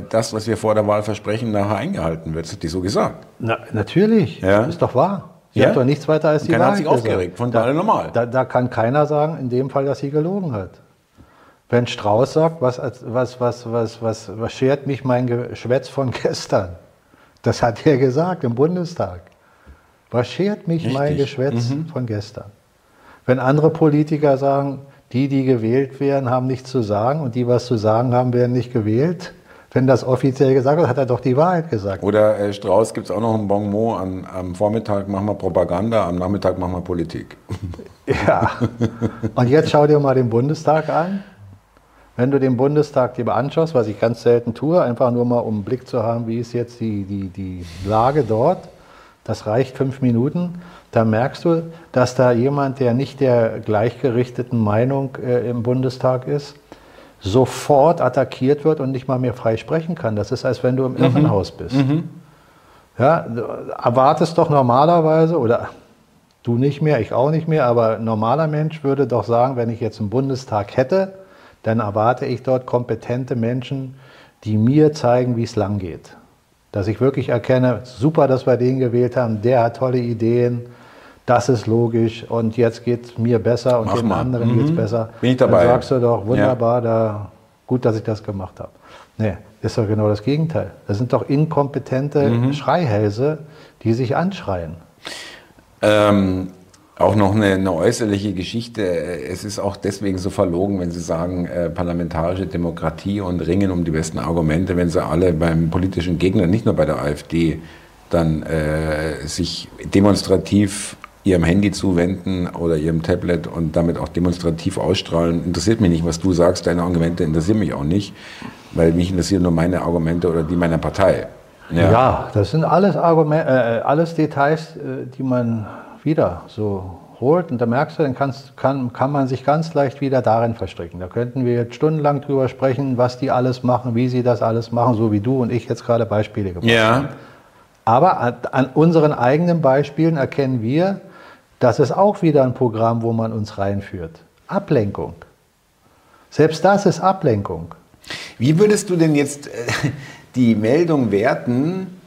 das, was wir vor der Wahl versprechen, nachher eingehalten wird. Das hat die so gesagt. Na, natürlich, ja? ist doch wahr. Sie ja? hat doch nichts weiter als die Keiner hat sich aufgeregt, von daher normal. Da, da, kann keiner sagen, in dem Fall, dass sie gelogen hat. Wenn Strauß sagt, was, was, was, was, was, was schert mich mein Geschwätz von gestern? Das hat er gesagt im Bundestag. Was schert mich Richtig. mein Geschwätz mhm. von gestern? Wenn andere Politiker sagen, die, die gewählt werden, haben nichts zu sagen und die, was zu sagen haben, werden nicht gewählt. Wenn das offiziell gesagt wird, hat er doch die Wahrheit gesagt. Oder äh, Strauß gibt es auch noch ein Bonmot, am, am Vormittag machen wir Propaganda, am Nachmittag machen wir Politik. Ja, und jetzt schau dir mal den Bundestag an. Wenn du den Bundestag dir anschaust, was ich ganz selten tue, einfach nur mal um einen Blick zu haben, wie ist jetzt die, die, die Lage dort, das reicht fünf Minuten, da merkst du, dass da jemand, der nicht der gleichgerichteten Meinung äh, im Bundestag ist, sofort attackiert wird und nicht mal mehr frei sprechen kann. Das ist, als wenn du im mhm. Irrenhaus bist. Mhm. Ja, du erwartest doch normalerweise, oder du nicht mehr, ich auch nicht mehr, aber ein normaler Mensch würde doch sagen, wenn ich jetzt einen Bundestag hätte, dann erwarte ich dort kompetente Menschen, die mir zeigen, wie es lang geht. Dass ich wirklich erkenne, super, dass wir den gewählt haben, der hat tolle Ideen, das ist logisch und jetzt geht es mir besser und Mach dem mal. anderen mhm. geht es besser. Bin ich dabei. Dann sagst du doch, wunderbar, ja. da, gut, dass ich das gemacht habe. Nee, ist doch genau das Gegenteil. Das sind doch inkompetente mhm. Schreihälse, die sich anschreien. Ähm, Auch noch eine, eine, äußerliche Geschichte. Es ist auch deswegen so verlogen, wenn Sie sagen, äh, parlamentarische Demokratie und ringen um die besten Argumente, wenn Sie alle beim politischen Gegner, nicht nur bei der AfD, dann äh, sich demonstrativ ihrem Handy zuwenden oder ihrem Tablet und damit auch demonstrativ ausstrahlen. Interessiert mich nicht, was du sagst, deine Argumente interessieren mich auch nicht, weil mich interessieren nur meine Argumente oder die meiner Partei. Ja, ja das sind alles, Argumente, äh, alles Details, äh, die man wieder so holt. Und da merkst du, dann kannst, kann, kann man sich ganz leicht wieder darin verstricken. Da könnten wir jetzt stundenlang drüber sprechen, was die alles machen, wie sie das alles machen, so wie du und ich jetzt gerade Beispiele gemacht ja. haben. Aber an unseren eigenen Beispielen erkennen wir, das ist auch wieder ein Programm, wo man uns reinführt. Ablenkung. Selbst das ist Ablenkung. Wie würdest du denn jetzt äh, die Meldung werten?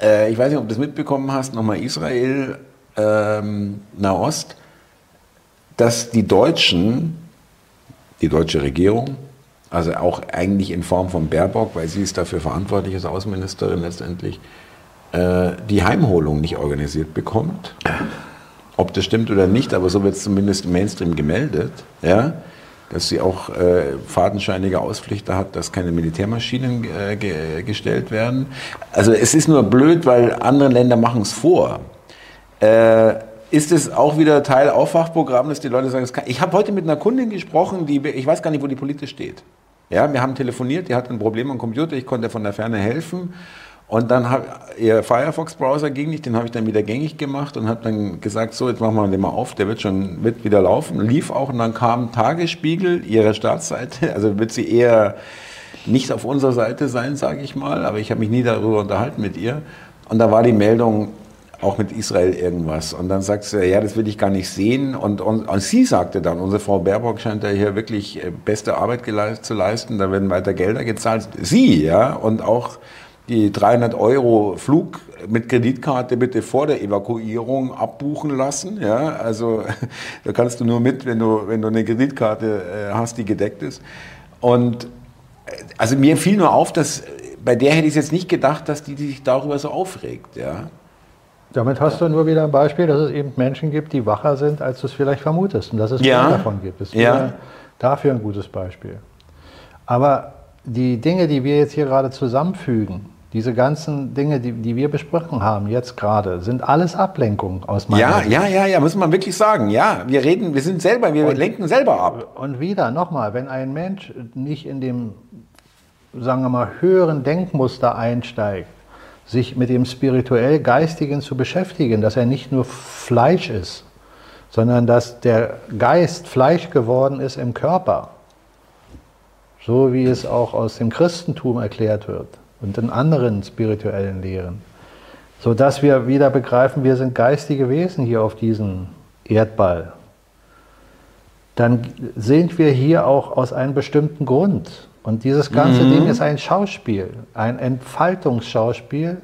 Äh, ich weiß nicht, ob du das mitbekommen hast, nochmal Israel, ähm, Nahost, dass die Deutschen, die deutsche Regierung, also auch eigentlich in Form von Baerbock, weil sie ist dafür verantwortlich als Außenministerin letztendlich, äh, die Heimholung nicht organisiert bekommt. Ob das stimmt oder nicht, aber so wird es zumindest im Mainstream gemeldet. Ja? dass sie auch äh, fadenscheinige Auspflichter hat, dass keine Militärmaschinen äh, ge gestellt werden. Also es ist nur blöd, weil andere Länder machen es vor. Äh, ist es auch wieder Teil Aufwachprogramm, dass die Leute sagen, kann, ich habe heute mit einer Kundin gesprochen, die, ich weiß gar nicht, wo die politisch steht. Ja, wir haben telefoniert, die hat ein Problem am Computer, ich konnte von der Ferne helfen. Und dann hat ihr Firefox-Browser ging nicht, den habe ich dann wieder gängig gemacht und habe dann gesagt, so, jetzt machen wir den mal auf, der wird schon wird wieder laufen. Lief auch und dann kam Tagesspiegel, ihre Startseite, also wird sie eher nicht auf unserer Seite sein, sage ich mal, aber ich habe mich nie darüber unterhalten mit ihr. Und da war die Meldung, auch mit Israel irgendwas. Und dann sagt sie, ja, das will ich gar nicht sehen. Und, und, und sie sagte dann, unsere Frau Baerbock scheint ja hier wirklich äh, beste Arbeit zu leisten, da werden weiter Gelder gezahlt. Sie, ja, und auch die 300 Euro Flug mit Kreditkarte bitte vor der Evakuierung abbuchen lassen. Ja, also da kannst du nur mit, wenn du, wenn du eine Kreditkarte äh, hast, die gedeckt ist. Und äh, also mir fiel nur auf, dass bei der hätte ich jetzt nicht gedacht, dass die sich darüber so aufregt. Ja. Damit hast du nur wieder ein Beispiel, dass es eben Menschen gibt, die wacher sind, als du es vielleicht vermutest. Und dass es ja. mehr davon gibt. Das ist ja. dafür ein gutes Beispiel. Aber die Dinge, die wir jetzt hier gerade zusammenfügen, diese ganzen Dinge, die, die wir besprochen haben jetzt gerade, sind alles Ablenkungen aus meiner Ja, Sicht. ja, ja, ja, muss man wirklich sagen. Ja, wir reden, wir sind selber, wir und, lenken selber ab. Und wieder, nochmal, wenn ein Mensch nicht in dem, sagen wir mal, höheren Denkmuster einsteigt, sich mit dem spirituell-geistigen zu beschäftigen, dass er nicht nur Fleisch ist, sondern dass der Geist Fleisch geworden ist im Körper, so wie es auch aus dem Christentum erklärt wird und in anderen spirituellen Lehren, sodass wir wieder begreifen, wir sind geistige Wesen hier auf diesem Erdball. Dann sind wir hier auch aus einem bestimmten Grund. Und dieses ganze mhm. Ding ist ein Schauspiel, ein Entfaltungsschauspiel,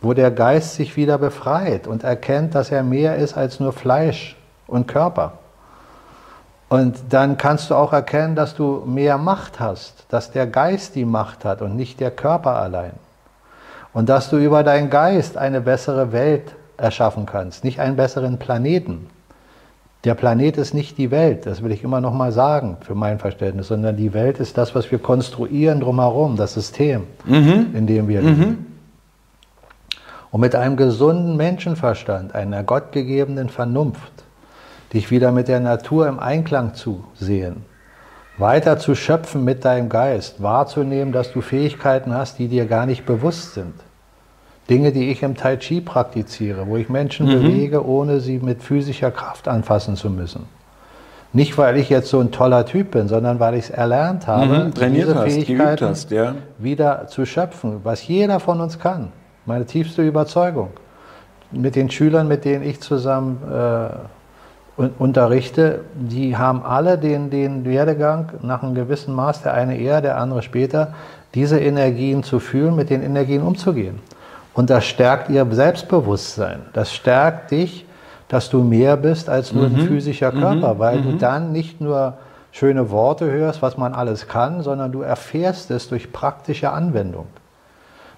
wo der Geist sich wieder befreit und erkennt, dass er mehr ist als nur Fleisch und Körper. Und dann kannst du auch erkennen, dass du mehr Macht hast, dass der Geist die Macht hat und nicht der Körper allein. Und dass du über deinen Geist eine bessere Welt erschaffen kannst, nicht einen besseren Planeten. Der Planet ist nicht die Welt, das will ich immer noch mal sagen für mein Verständnis, sondern die Welt ist das, was wir konstruieren drumherum, das System, mhm. in dem wir leben. Mhm. Und mit einem gesunden Menschenverstand, einer gottgegebenen Vernunft, dich wieder mit der Natur im Einklang zu sehen, weiter zu schöpfen mit deinem Geist, wahrzunehmen, dass du Fähigkeiten hast, die dir gar nicht bewusst sind. Dinge, die ich im Tai Chi praktiziere, wo ich Menschen mhm. bewege, ohne sie mit physischer Kraft anfassen zu müssen. Nicht, weil ich jetzt so ein toller Typ bin, sondern weil ich es erlernt habe, mhm, diese hast, Fähigkeiten hast, ja. wieder zu schöpfen, was jeder von uns kann. Meine tiefste Überzeugung. Mit den Schülern, mit denen ich zusammen äh, unterrichte, die haben alle den, den Werdegang nach einem gewissen Maß, der eine eher, der andere später, diese Energien zu fühlen, mit den Energien umzugehen. Und das stärkt ihr Selbstbewusstsein. Das stärkt dich, dass du mehr bist als nur mhm. ein physischer Körper, mhm. weil mhm. du dann nicht nur schöne Worte hörst, was man alles kann, sondern du erfährst es durch praktische Anwendung.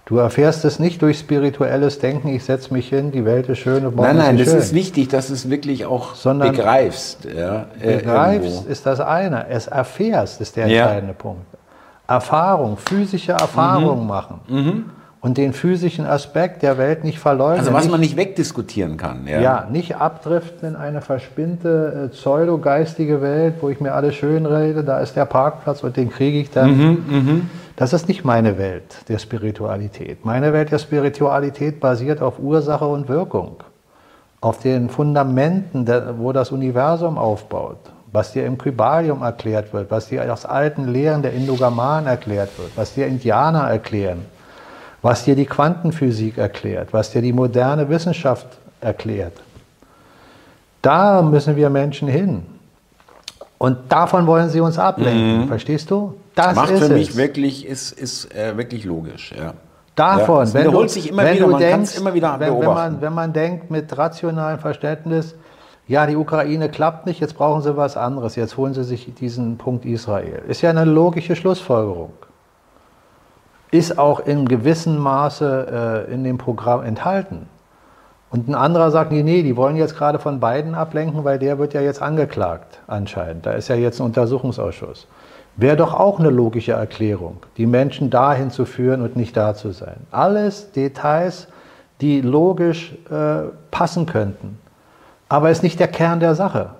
Du erfährst es nicht durch spirituelles Denken, ich setze mich hin, die Welt ist schön und morgen Nein, nein, ist das schön. ist wichtig, dass du es wirklich auch Sondern begreifst. Ja, äh, begreifst irgendwo. ist das eine, es erfährst ist der entscheidende ja. Punkt. Erfahrung, physische Erfahrung mhm. machen. Mhm und den physischen Aspekt der Welt nicht verleugnen. Also was nicht, man nicht wegdiskutieren kann. Ja, ja nicht abdriften in eine verspinnte, äh, pseudogeistige Welt, wo ich mir alles schön rede, da ist der Parkplatz und den kriege ich dann. Mhm, mh. Das ist nicht meine Welt der Spiritualität. Meine Welt der Spiritualität basiert auf Ursache und Wirkung, auf den Fundamenten, wo das Universum aufbaut, was dir im Kybalium erklärt wird, was dir aus alten Lehren der Indogaman erklärt wird, was dir Indianer erklären was dir die Quantenphysik erklärt, was dir die moderne Wissenschaft erklärt. Da müssen wir Menschen hin. Und davon wollen sie uns ablenken. Mhm. Verstehst du? Das Macht für mich es. wirklich, ist, ist äh, wirklich logisch. Ja. Davon, ja, wenn du, sich immer wenn wieder, du man denkst, immer wieder wenn, wenn, man, wenn man denkt mit rationalem Verständnis, ja, die Ukraine klappt nicht, jetzt brauchen sie was anderes, jetzt holen sie sich diesen Punkt Israel. Ist ja eine logische Schlussfolgerung ist auch in gewissem Maße äh, in dem Programm enthalten. Und ein anderer sagt, nee, nee, die wollen jetzt gerade von beiden ablenken, weil der wird ja jetzt angeklagt anscheinend. Da ist ja jetzt ein Untersuchungsausschuss. Wäre doch auch eine logische Erklärung, die Menschen dahin zu führen und nicht da zu sein. Alles Details, die logisch äh, passen könnten. Aber ist nicht der Kern der Sache.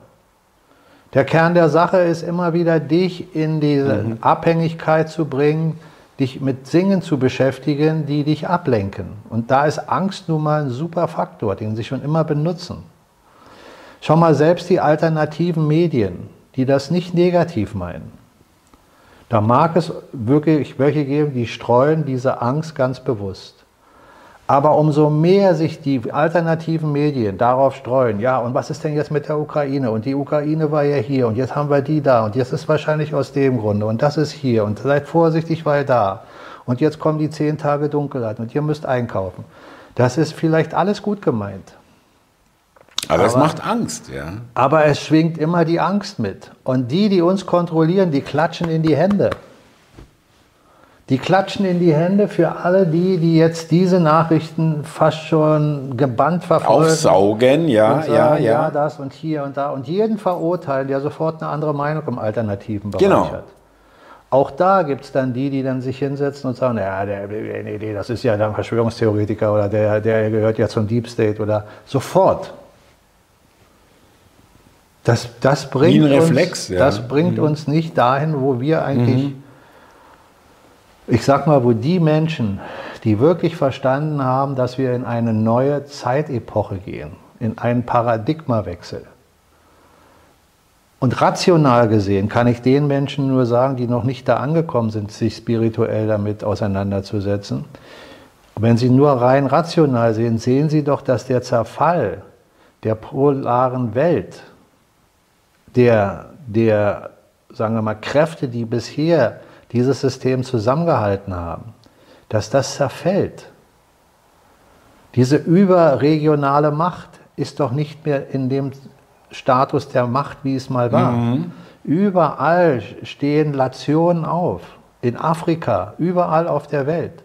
Der Kern der Sache ist immer wieder, dich in diese mhm. Abhängigkeit zu bringen, dich mit Singen zu beschäftigen, die dich ablenken. Und da ist Angst nun mal ein super Faktor, den sie schon immer benutzen. Schau mal selbst die alternativen Medien, die das nicht negativ meinen. Da mag es wirklich welche geben, die streuen diese Angst ganz bewusst. Aber umso mehr sich die alternativen Medien darauf streuen, ja, und was ist denn jetzt mit der Ukraine? Und die Ukraine war ja hier und jetzt haben wir die da und jetzt ist wahrscheinlich aus dem Grunde und das ist hier und seid vorsichtig, weil da. Und jetzt kommen die zehn Tage Dunkelheit und ihr müsst einkaufen. Das ist vielleicht alles gut gemeint. Aber, aber es macht Angst, ja. Aber es schwingt immer die Angst mit. Und die, die uns kontrollieren, die klatschen in die Hände. Die klatschen in die Hände für alle die, die jetzt diese Nachrichten fast schon gebannt verfolgen. Aufsaugen, ja, sagen, ja, ja. Ja, das und hier und da. Und jeden verurteilen, der sofort eine andere Meinung im alternativen Bereich genau. hat. Auch da gibt es dann die, die dann sich hinsetzen und sagen, ja, der, nee, nee, das ist ja ein Verschwörungstheoretiker oder der, der gehört ja zum Deep State oder sofort. Das, das bringt, Reflex, uns, ja. das bringt mhm. uns nicht dahin, wo wir eigentlich mhm ich sag mal, wo die Menschen, die wirklich verstanden haben, dass wir in eine neue Zeitepoche gehen, in einen Paradigmawechsel. Und rational gesehen kann ich den Menschen nur sagen, die noch nicht da angekommen sind, sich spirituell damit auseinanderzusetzen. Wenn sie nur rein rational sehen, sehen sie doch, dass der Zerfall der polaren Welt, der, der sagen wir mal, Kräfte, die bisher dieses System zusammengehalten haben, dass das zerfällt. Diese überregionale Macht ist doch nicht mehr in dem Status der Macht, wie es mal war. Mhm. Überall stehen Nationen auf. In Afrika, überall auf der Welt.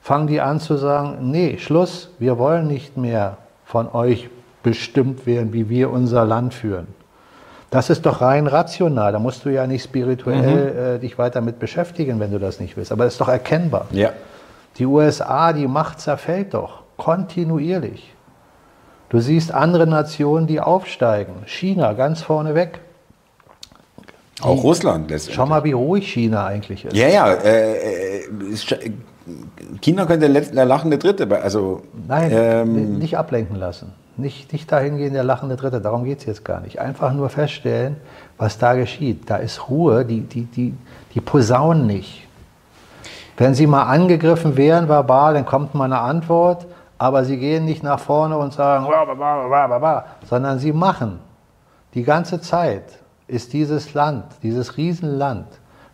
Fangen die an zu sagen, nee, Schluss, wir wollen nicht mehr von euch bestimmt werden, wie wir unser Land führen. Das ist doch rein rational. Da musst du ja nicht spirituell mhm. äh, dich weiter mit beschäftigen, wenn du das nicht willst. Aber es ist doch erkennbar. Ja. Die USA, die Macht zerfällt doch kontinuierlich. Du siehst andere Nationen, die aufsteigen. China ganz vorne weg. Auch Russland letztendlich. Schau mal, wie ruhig China eigentlich ist. Ja, ja. Äh, äh China könnte der lachende Dritte. Also, Nein, ähm, nicht ablenken lassen. Nicht, nicht dahin gehen, der lachende Dritte, darum geht es jetzt gar nicht. Einfach nur feststellen, was da geschieht. Da ist Ruhe, die, die, die, die posaunen nicht. Wenn sie mal angegriffen wären verbal, dann kommt mal eine Antwort, aber sie gehen nicht nach vorne und sagen, sondern sie machen. Die ganze Zeit ist dieses Land, dieses Riesenland,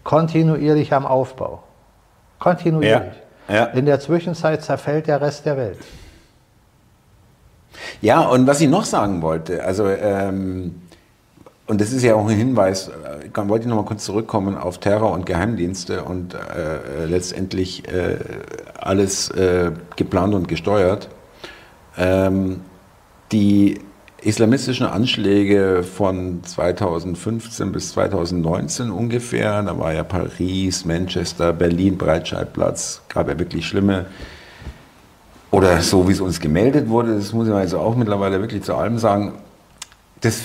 kontinuierlich am Aufbau. Kontinuierlich. Ja, ja. In der Zwischenzeit zerfällt der Rest der Welt. Ja, und was ich noch sagen wollte, also, ähm, und das ist ja auch ein Hinweis, ich äh, wollte ich noch mal kurz zurückkommen auf Terror und Geheimdienste und äh, letztendlich äh, alles äh, geplant und gesteuert. Ähm, die islamistischen Anschläge von 2015 bis 2019 ungefähr, da war ja Paris, Manchester, Berlin, Breitscheidplatz, gab ja wirklich schlimme, oder so wie es uns gemeldet wurde, das muss ich also auch mittlerweile wirklich zu allem sagen, das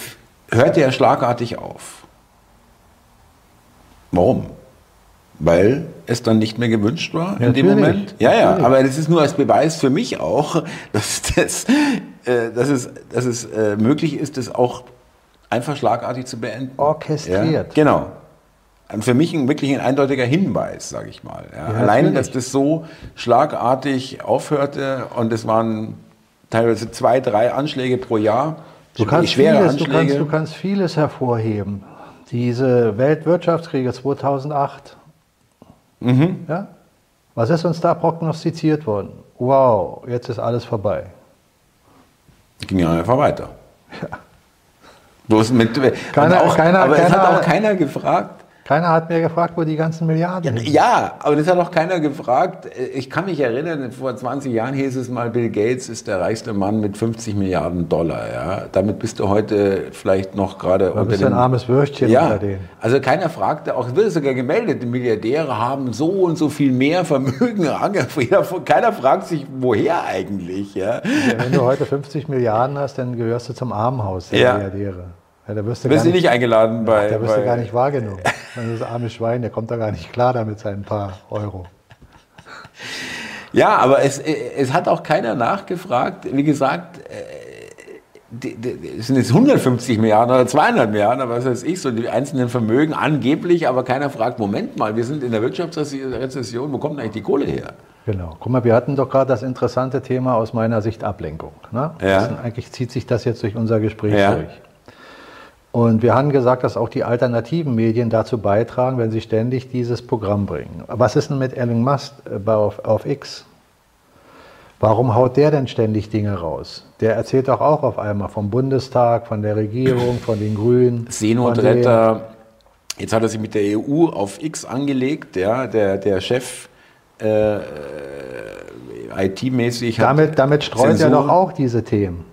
hörte ja schlagartig auf. Warum? Weil es dann nicht mehr gewünscht war in Natürlich, dem Moment. Ja, ja, natürlich. aber das ist nur als Beweis für mich auch, dass, das, äh, dass es, dass es äh, möglich ist, das auch einfach schlagartig zu beenden. Orchestriert. Ja, genau. Für mich ein, wirklich ein eindeutiger Hinweis, sage ich mal. Ja. Ja, Alleine, dass das so schlagartig aufhörte und es waren teilweise zwei, drei Anschläge pro Jahr. Du kannst, schwere vieles, du, kannst, du kannst vieles hervorheben. Diese Weltwirtschaftskrise 2008. Mhm. Ja? Was ist uns da prognostiziert worden? Wow, jetzt ist alles vorbei. ging ja einfach weiter. Bloß mit, Keiner- auch, keiner- aber es hat keiner- auch keiner gefragt. Keiner hat mir gefragt, wo die ganzen Milliarden sind. Ja, aber das hat auch keiner gefragt. Ich kann mich erinnern, vor 20 Jahren hieß es mal, Bill Gates ist der reichste Mann mit 50 Milliarden Dollar. Ja? Damit bist du heute vielleicht noch gerade unter bist den ein armes Würstchen ja, unter denen. also keiner fragte, auch es wird sogar gemeldet, die Milliardäre haben so und so viel mehr Vermögen. Keiner fragt sich, woher eigentlich. Ja, Wenn du heute 50 Milliarden hast, dann gehörst du zum Armenhaus der Ja. Milliardäre. Ja, da wirst du, Bist gar du nicht eingeladen bei. da wirst du bei gar nicht wahrgenommen. Das arme Schwein, der kommt da gar nicht klar damit seinen paar Euro. Ja, aber es, es hat auch keiner nachgefragt. Wie gesagt, äh, es sind jetzt 150 Milliarden oder 200 Milliarden, was weiß ich, so die einzelnen Vermögen angeblich, aber keiner fragt, Moment mal, wir sind in der Wirtschaftsrezession, wo kommt eigentlich die Kohle her? Genau. Guck mal, wir hatten doch gerade das interessante Thema aus meiner Sicht Ablenkung. Ne? Ja. Das eigentlich zieht sich das jetzt durch unser Gespräch Ja. durch. Und wir haben gesagt, dass auch die alternativen Medien dazu beitragen, wenn sie ständig dieses Programm bringen. Was ist denn mit Elon Musk äh, auf, auf X? Warum haut der denn ständig Dinge raus? Der erzählt doch auch auf einmal vom Bundestag, von der Regierung, von den Grünen. Seenotretter, jetzt hat er sich mit der EU auf X angelegt, ja, der, der Chef äh, äh, IT-mäßig hat Damit, damit streut er Zensur. doch auch diese Themen.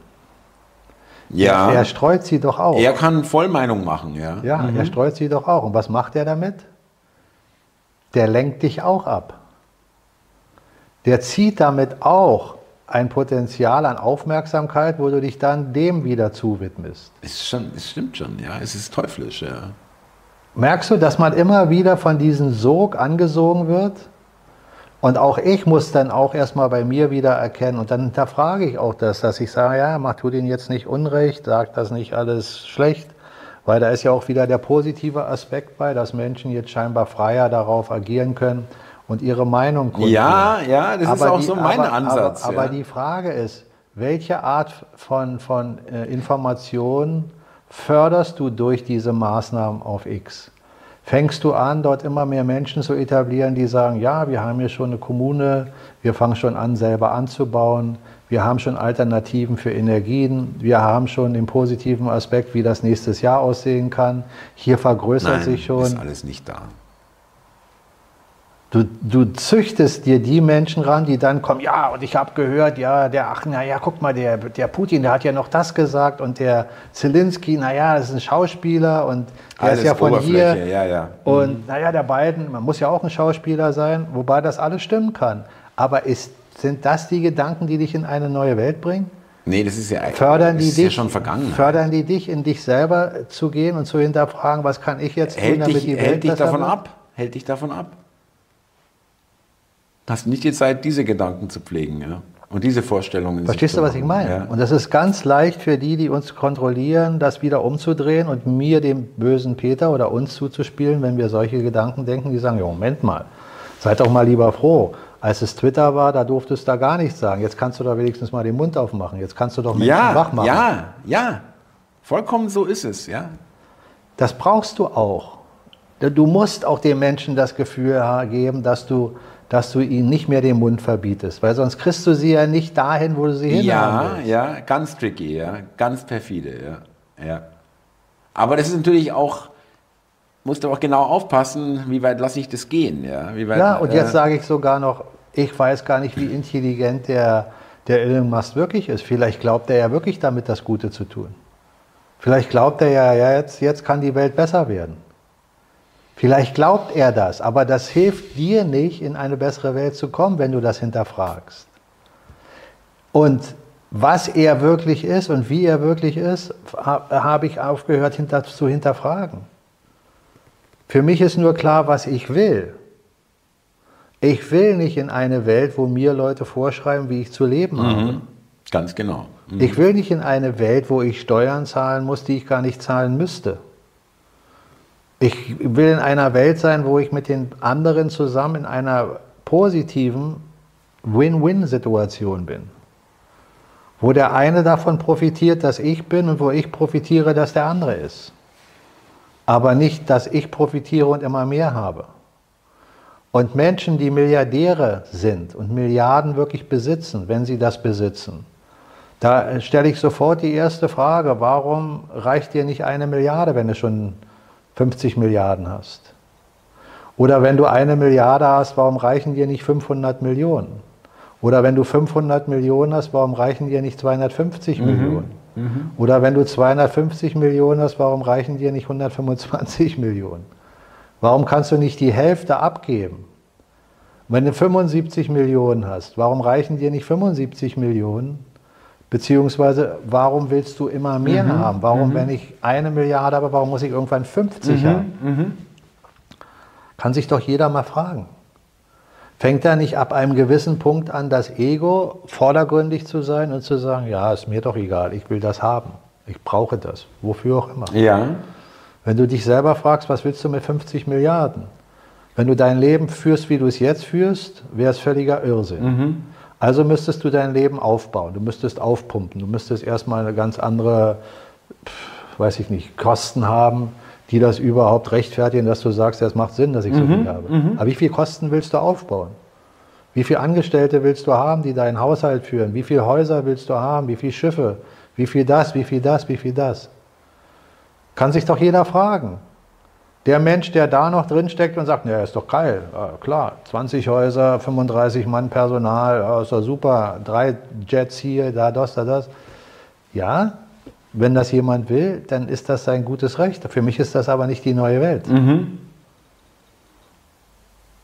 Ja, Er streut sie doch auch. er kann Vollmeinung machen, ja. Ja, er streut sie doch auch. Und was macht er damit? Der lenkt dich auch ab. Der zieht damit auch ein Potenzial an Aufmerksamkeit, wo du dich dann dem wieder zuwidmest. Es, schon, es stimmt schon, ja. Es ist teuflisch, ja. Merkst du, dass man immer wieder von diesem Sog angesogen wird? Und auch ich muss dann auch erstmal bei mir wieder erkennen. Und dann hinterfrage ich auch das, dass ich sage, ja, mach tu denen jetzt nicht Unrecht, sag das nicht alles schlecht. Weil da ist ja auch wieder der positive Aspekt bei, dass Menschen jetzt scheinbar freier darauf agieren können und ihre Meinung kundtun. Ja, ja, das ist auch die- so mein aber, Ansatz. Aber, aber ja. die Frage ist, welche Art von, von äh, Information förderst du durch diese Maßnahmen auf X? Fängst du an, dort immer mehr Menschen zu etablieren, die sagen, ja, wir haben hier schon eine Kommune, wir fangen schon an, selber anzubauen, wir haben schon Alternativen für Energien, wir haben schon den positiven Aspekt, wie das nächstes Jahr aussehen kann. Hier vergrößert Nein, sich schon. ist alles nicht da. Du, du züchtest dir die Menschen ran, die dann kommen, ja, und ich habe gehört, ja, der, ach, na ja, guck mal, der, der Putin, der hat ja noch das gesagt und der Zelensky, na ja, das ist ein Schauspieler und der Alles ist ja von hier. ja, ja. Und naja, der beiden, man muss ja auch ein Schauspieler sein, wobei das alles stimmen kann. Aber ist, sind das die Gedanken, die dich in eine neue Welt bringen? Nee, das ist ja, Fördern die ist ja dich, schon vergangen. fördern die dich, in dich selber zu gehen und zu hinterfragen, was kann ich jetzt tun, hält damit dich, die Welt hält dich davon ab. Hält dich davon ab. Hast nicht die Zeit, diese Gedanken zu pflegen, ja. Und diese Vorstellungen. Verstehst du, was ich meine? Ja. Und das ist ganz leicht für die, die uns kontrollieren, das wieder umzudrehen und mir, dem bösen Peter oder uns zuzuspielen, wenn wir solche Gedanken denken, die sagen, ja, Moment mal, seid doch mal lieber froh. Als es Twitter war, da durftest du da gar nichts sagen. Jetzt kannst du doch wenigstens mal den Mund aufmachen. Jetzt kannst du doch Menschen wach Ja, machen. ja, ja. Vollkommen so ist es, ja. Das brauchst du auch. Du musst auch den Menschen das Gefühl geben, dass du, dass du ihnen nicht mehr den Mund verbietest, weil sonst kriegst du sie ja nicht dahin, wo du sie hinhaben Ja, willst. ja, ganz tricky, ja, ganz perfide, ja, ja. Aber das ist natürlich auch, musst du auch genau aufpassen, wie weit lasse ich das gehen, ja. Wie weit, Ja, und äh, jetzt sage ich sogar noch, Ich weiß gar nicht, wie intelligent der, der Elon Musk wirklich ist. Vielleicht glaubt er ja wirklich damit, das Gute zu tun. Vielleicht glaubt er ja, ja jetzt, jetzt kann die Welt besser werden. Vielleicht glaubt er das, aber das hilft dir nicht, in eine bessere Welt zu kommen, wenn du das hinterfragst. Und was er wirklich ist und wie er wirklich ist, habe ich aufgehört hinter, zu hinterfragen. Für mich ist nur klar, was ich will. Ich will nicht in eine Welt, wo mir Leute vorschreiben, wie ich zu leben mhm. habe. Ganz genau. Mhm. Ich will nicht in eine Welt, wo ich Steuern zahlen muss, die ich gar nicht zahlen müsste. Ich will in einer Welt sein, wo ich mit den anderen zusammen in einer positiven Win-Win-Situation bin. Wo der eine davon profitiert, dass ich bin und wo ich profitiere, dass der andere ist. Aber nicht, dass ich profitiere und immer mehr habe. Und Menschen, die Milliardäre sind und Milliarden wirklich besitzen, wenn sie das besitzen, da stelle ich sofort die erste Frage, warum reicht dir nicht eine Milliarde, wenn du schon 50 Milliarden hast? Oder wenn du eine Milliarde hast, warum reichen dir nicht 500 Millionen? Oder wenn du 500 Millionen hast, warum reichen dir nicht 250 mhm. Millionen? Mhm. Oder wenn du 250 Millionen hast, warum reichen dir nicht 125 Millionen? Warum kannst du nicht die Hälfte abgeben? Wenn du 75 Millionen hast, warum reichen dir nicht 75 Millionen? Beziehungsweise, warum willst du immer mehr mhm. haben? Warum, mhm. wenn ich eine Milliarde habe, warum muss ich irgendwann 50 mhm. haben? Mhm. Kann sich doch jeder mal fragen. Fängt da nicht ab einem gewissen Punkt an, das Ego vordergründig zu sein und zu sagen, ja, ist mir doch egal, ich will das haben, ich brauche das, wofür auch immer. Ja. Wenn du dich selber fragst, was willst du mit 50 Milliarden? Wenn du dein Leben führst, wie du es jetzt führst, wäre es völliger Irrsinn. Also müsstest du dein Leben aufbauen, du müsstest aufpumpen, du müsstest erstmal eine ganz andere, weiß ich nicht, Kosten haben, die das überhaupt rechtfertigen, dass du sagst, es macht Sinn, dass ich so mhm. viel habe. Mhm. Aber wie viele Kosten willst du aufbauen? Wie viele Angestellte willst du haben, die deinen Haushalt führen? Wie viele Häuser willst du haben? Wie viele Schiffe? Wie viel das? Wie viel das? Wie viel das? Kann sich doch jeder fragen. Der Mensch, der da noch drin steckt und sagt, ja, ist doch geil, ja, klar, 20 Häuser, 35 Mann Personal, ja, ist doch super, drei Jets hier, da das, da das. Ja, wenn das jemand will, dann ist das sein gutes Recht. Für mich ist das aber nicht die neue Welt. Mhm.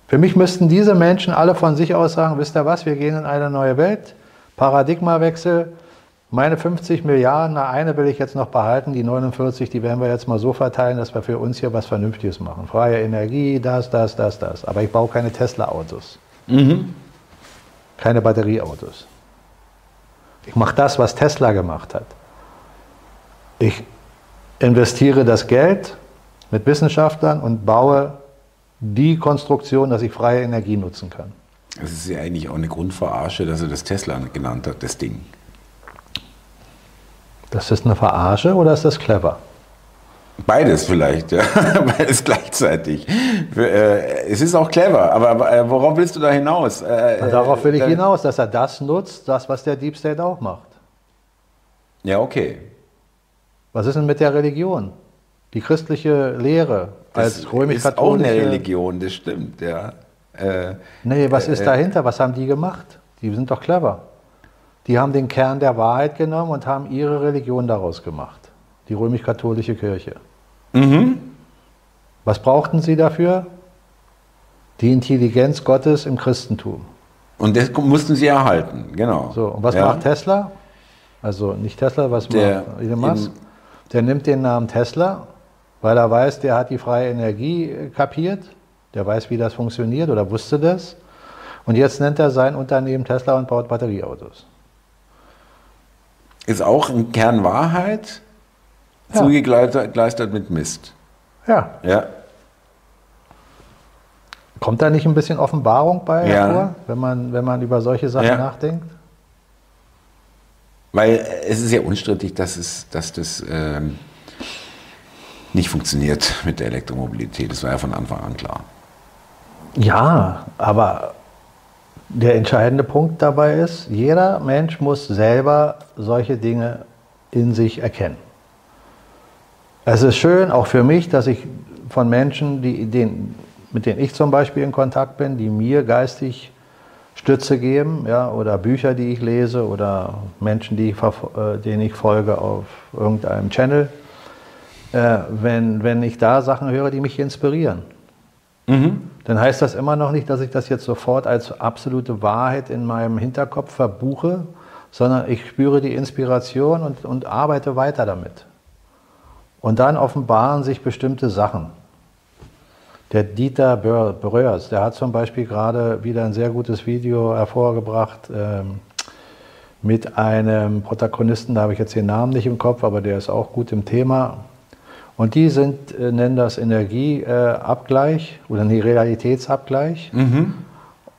Für mich müssten diese Menschen alle von sich aus sagen, wisst ihr was, wir gehen in eine neue Welt, Paradigmawechsel, meine 50 Milliarden, na, eine will ich jetzt noch behalten, die 49, die werden wir jetzt mal so verteilen, dass wir für uns hier was Vernünftiges machen. Freie Energie, das, das, das, das. Aber ich baue keine Tesla-Autos. Mhm. Keine Batterieautos. Ich mache das, was Tesla gemacht hat. Ich investiere das Geld mit Wissenschaftlern und baue die Konstruktion, dass ich freie Energie nutzen kann. Das ist ja eigentlich auch eine Grundverarsche, dass er das Tesla genannt hat, das Ding. Das ist eine Verarsche oder ist das clever? Beides vielleicht, ja. Beides gleichzeitig. Äh, es ist auch clever, aber äh, worauf willst du da hinaus? Äh, darauf will ich hinaus, dass er das nutzt, das, was der Deep State auch macht. Ja, okay. Was ist denn mit der Religion? Die christliche Lehre als römisch-katholische... ist auch eine Religion, das stimmt, ja. Äh, nee, was ist dahinter? Was haben die gemacht? Die sind doch clever. Die haben den Kern der Wahrheit genommen und haben ihre Religion daraus gemacht. Die römisch-katholische Kirche. Mhm. Was brauchten sie dafür? Die Intelligenz Gottes im Christentum. Und das mussten sie erhalten, genau. So, und was ja. macht Tesla? Also nicht Tesla, was der macht Elon Musk? Der nimmt den Namen Tesla, weil er weiß, der hat die freie Energie kapiert, der weiß, wie das funktioniert oder wusste das. Und jetzt nennt er sein Unternehmen Tesla und baut Batterieautos ist auch ein Kern Wahrheit, ja. zugegleistert mit Mist. Ja. ja. Kommt da nicht ein bisschen Offenbarung bei ja. hervor, wenn man, wenn man über solche Sachen ja. nachdenkt? Weil es ist ja unstrittig, dass, es, dass das ähm, nicht funktioniert mit der Elektromobilität. Das war ja von Anfang an klar. Ja, aber der entscheidende Punkt dabei ist, jeder Mensch muss selber solche Dinge in sich erkennen. Es ist schön, auch für mich, dass ich von Menschen, die, den, mit denen ich zum Beispiel in Kontakt bin, die mir geistig Stütze geben, ja, oder Bücher, die ich lese, oder Menschen, die ich, äh, denen ich folge auf irgendeinem Channel, äh, wenn, wenn ich da Sachen höre, die mich inspirieren. Mhm. Dann heißt das immer noch nicht, dass ich das jetzt sofort als absolute Wahrheit in meinem Hinterkopf verbuche, sondern ich spüre die Inspiration und, und arbeite weiter damit. Und dann offenbaren sich bestimmte Sachen. Der Dieter Bröers, der hat zum Beispiel gerade wieder ein sehr gutes Video hervorgebracht ähm, mit einem Protagonisten, da habe ich jetzt den Namen nicht im Kopf, aber der ist auch gut im Thema. Und die sind, äh, nennen das Energieabgleich äh, oder nee, Realitätsabgleich. Mhm.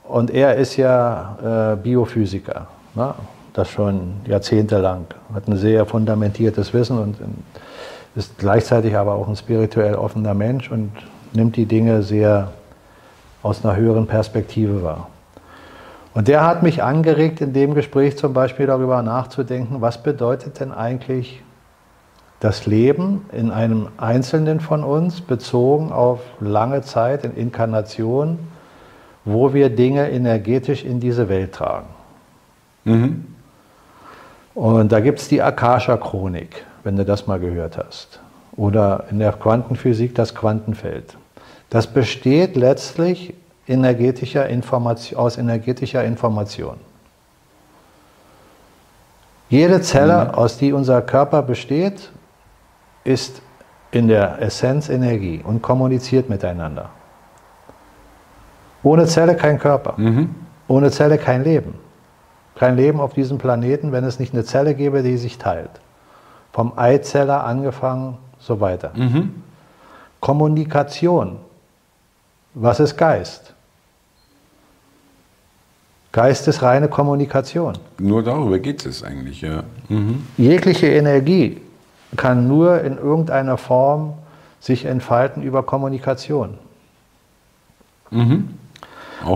Und er ist ja äh, Biophysiker, ne? das schon jahrzehntelang, hat ein sehr fundamentiertes Wissen und ist gleichzeitig aber auch ein spirituell offener Mensch und nimmt die Dinge sehr aus einer höheren Perspektive wahr. Und der hat mich angeregt, in dem Gespräch zum Beispiel darüber nachzudenken, was bedeutet denn eigentlich das Leben in einem Einzelnen von uns bezogen auf lange Zeit in Inkarnation, wo wir Dinge energetisch in diese Welt tragen. Mhm. Und da gibt es die Akasha-Chronik, wenn du das mal gehört hast. Oder in der Quantenphysik das Quantenfeld. Das besteht letztlich energetischer Information, aus energetischer Information. Jede Zelle, mhm. aus die unser Körper besteht, ist in der Essenz Energie und kommuniziert miteinander. Ohne Zelle kein Körper. Mhm. Ohne Zelle kein Leben. Kein Leben auf diesem Planeten, wenn es nicht eine Zelle gäbe, die sich teilt. Vom Eizeller angefangen, so weiter. Mhm. Kommunikation was ist Geist? Geist ist reine Kommunikation. Nur darüber geht es eigentlich, ja. Mhm. Jegliche Energie kann nur in irgendeiner Form sich entfalten über Kommunikation. Mhm.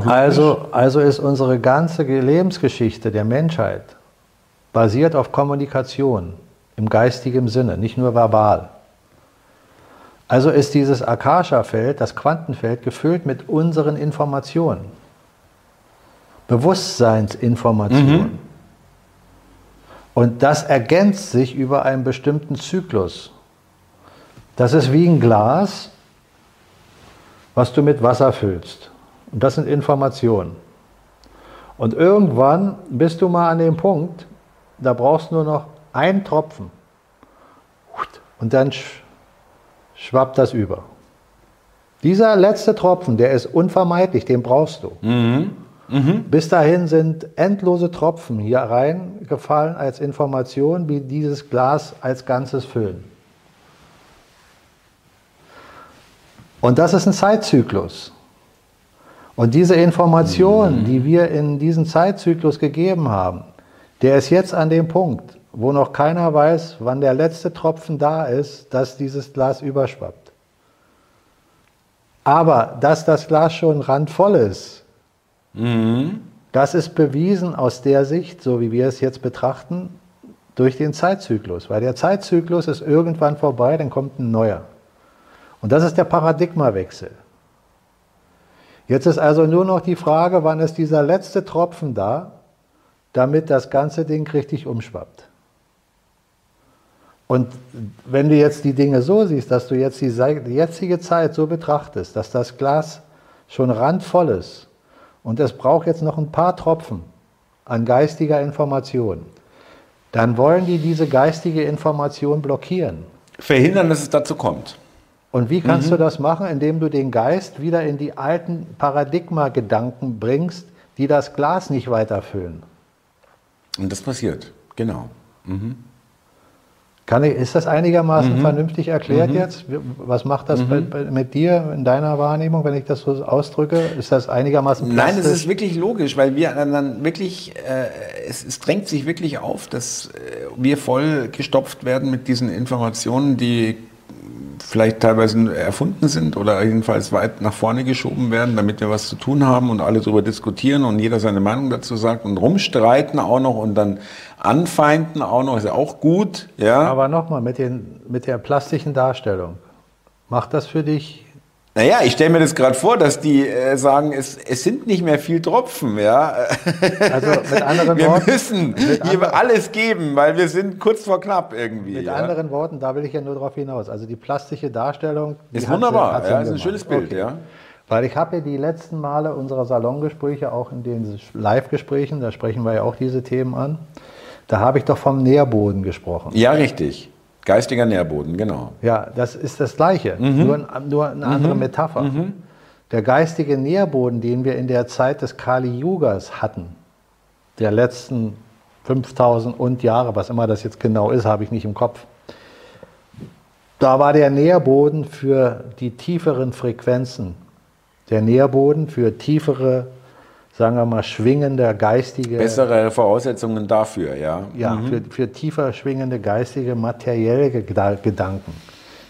also, also ist unsere ganze Lebensgeschichte der Menschheit basiert auf Kommunikation im geistigen Sinne, nicht nur verbal. Also ist dieses Akasha-Feld, das Quantenfeld, gefüllt mit unseren Informationen. Bewusstseinsinformationen. Mhm. Und das ergänzt sich über einen bestimmten Zyklus. Das ist wie ein Glas, was du mit Wasser füllst. Und das sind Informationen. Und irgendwann bist du mal an dem Punkt, da brauchst du nur noch einen Tropfen. Und dann schwappt das über. Dieser letzte Tropfen, der ist unvermeidlich, den brauchst du. Mhm. Mhm. Bis dahin sind endlose Tropfen hier reingefallen als Information, wie dieses Glas als Ganzes füllen. Und das ist ein Zeitzyklus. Und diese Information, mhm. die wir in diesen Zeitzyklus gegeben haben, der ist jetzt an dem Punkt, wo noch keiner weiß, wann der letzte Tropfen da ist, dass dieses Glas überschwappt. Aber dass das Glas schon randvoll ist, mhm. das ist bewiesen aus der Sicht, so wie wir es jetzt betrachten, durch den Zeitzyklus. Weil der Zeitzyklus ist irgendwann vorbei, dann kommt ein neuer. Und das ist der Paradigmawechsel. Jetzt ist also nur noch die Frage, wann ist dieser letzte Tropfen da, damit das ganze Ding richtig umschwappt. Und wenn du jetzt die Dinge so siehst, dass du jetzt die jetzige Zeit so betrachtest, dass das Glas schon randvoll ist und es braucht jetzt noch ein paar Tropfen an geistiger Information, dann wollen die diese geistige Information blockieren. Verhindern, dass es dazu kommt. Und wie kannst mhm. du das machen? Indem du den Geist wieder in die alten Paradigma-Gedanken bringst, die das Glas nicht weiterfüllen. Und das passiert, genau. Mhm. Kann ich, ist das einigermaßen mhm. vernünftig erklärt mhm. jetzt? Was macht das mhm. bei, bei, mit dir in deiner Wahrnehmung, wenn ich das so ausdrücke? Ist das einigermaßen plastisch? Nein, es ist wirklich logisch, weil wir dann wirklich, äh, es, es, drängt sich wirklich auf, dass äh, wir voll gestopft werden mit diesen Informationen, die vielleicht teilweise erfunden sind oder jedenfalls weit nach vorne geschoben werden, damit wir was zu tun haben und alle darüber diskutieren und jeder seine Meinung dazu sagt und rumstreiten auch noch und dann anfeinden auch noch, ist ja auch gut. Ja. Aber nochmal, mit, mit der plastischen Darstellung, macht das für dich Naja, ich stelle mir das gerade vor, dass die äh, sagen, es, es sind nicht mehr viel Tropfen, ja. Also mit anderen wir Worten. müssen hier alles geben, weil wir sind kurz vor knapp irgendwie. Mit ja. anderen Worten, da will ich ja nur darauf hinaus. Also die plastische Darstellung. die Ist hat sie- wunderbar, hat sie ja, ist ein schönes Bild, Okay. ja. Weil ich habe ja die letzten Male unserer Salongespräche, auch in den Live-Gesprächen, da sprechen wir ja auch diese Themen an, da habe ich doch vom Nährboden gesprochen. Ja, richtig. Geistiger Nährboden, genau. Ja, das ist das Gleiche, nur, ein- nur eine andere Metapher. Der geistige Nährboden, den wir in der Zeit des Kali Yugas hatten, der letzten 5000 und Jahre, was immer das jetzt genau ist, habe ich nicht im Kopf. Da war der Nährboden für die tieferen Frequenzen, der Nährboden für tiefere, sagen wir mal, schwingende geistige Bessere Voraussetzungen dafür, ja. ja, für, für tiefer schwingende geistige, materielle Geda- Gedanken,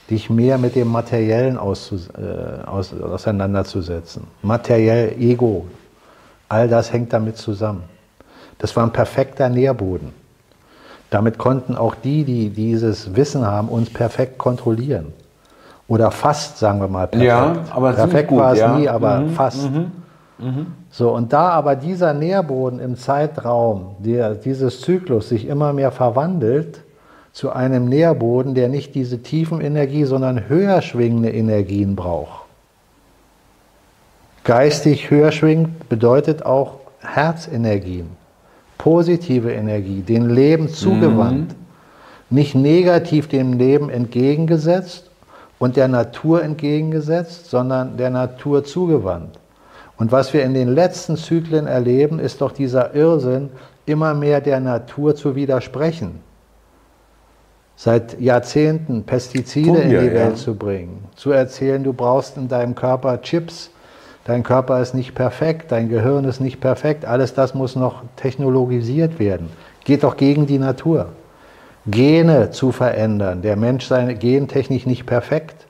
dich mehr mit dem Materiellen auszus äh, aus, auseinanderzusetzen. Materiell, Ego, all das hängt damit zusammen. Das war ein perfekter Nährboden. Damit konnten auch die, die dieses Wissen haben, uns perfekt kontrollieren. Oder fast, sagen wir mal, perfekt. Ja, aber perfekt gut, war es ja. nie, aber Mhm, fast. So, und da aber dieser Nährboden im Zeitraum der, dieses Zyklus sich immer mehr verwandelt zu einem Nährboden, der nicht diese tiefen Energie, sondern höher schwingende Energien braucht. Geistig höher schwingend bedeutet auch Herzenergien, positive Energie, dem Leben zugewandt, nicht negativ dem Leben entgegengesetzt und der Natur entgegengesetzt, sondern der Natur zugewandt. Und was wir in den letzten Zyklen erleben, ist doch dieser Irrsinn, immer mehr der Natur zu widersprechen. Seit Jahrzehnten Pestizide Tun in die ja. Welt zu bringen, zu erzählen, du brauchst in deinem Körper Chips, dein Körper ist nicht perfekt, dein Gehirn ist nicht perfekt, alles das muss noch technologisiert werden. Geht doch gegen die Natur. Gene zu verändern, der Mensch sei gentechnisch nicht perfekt.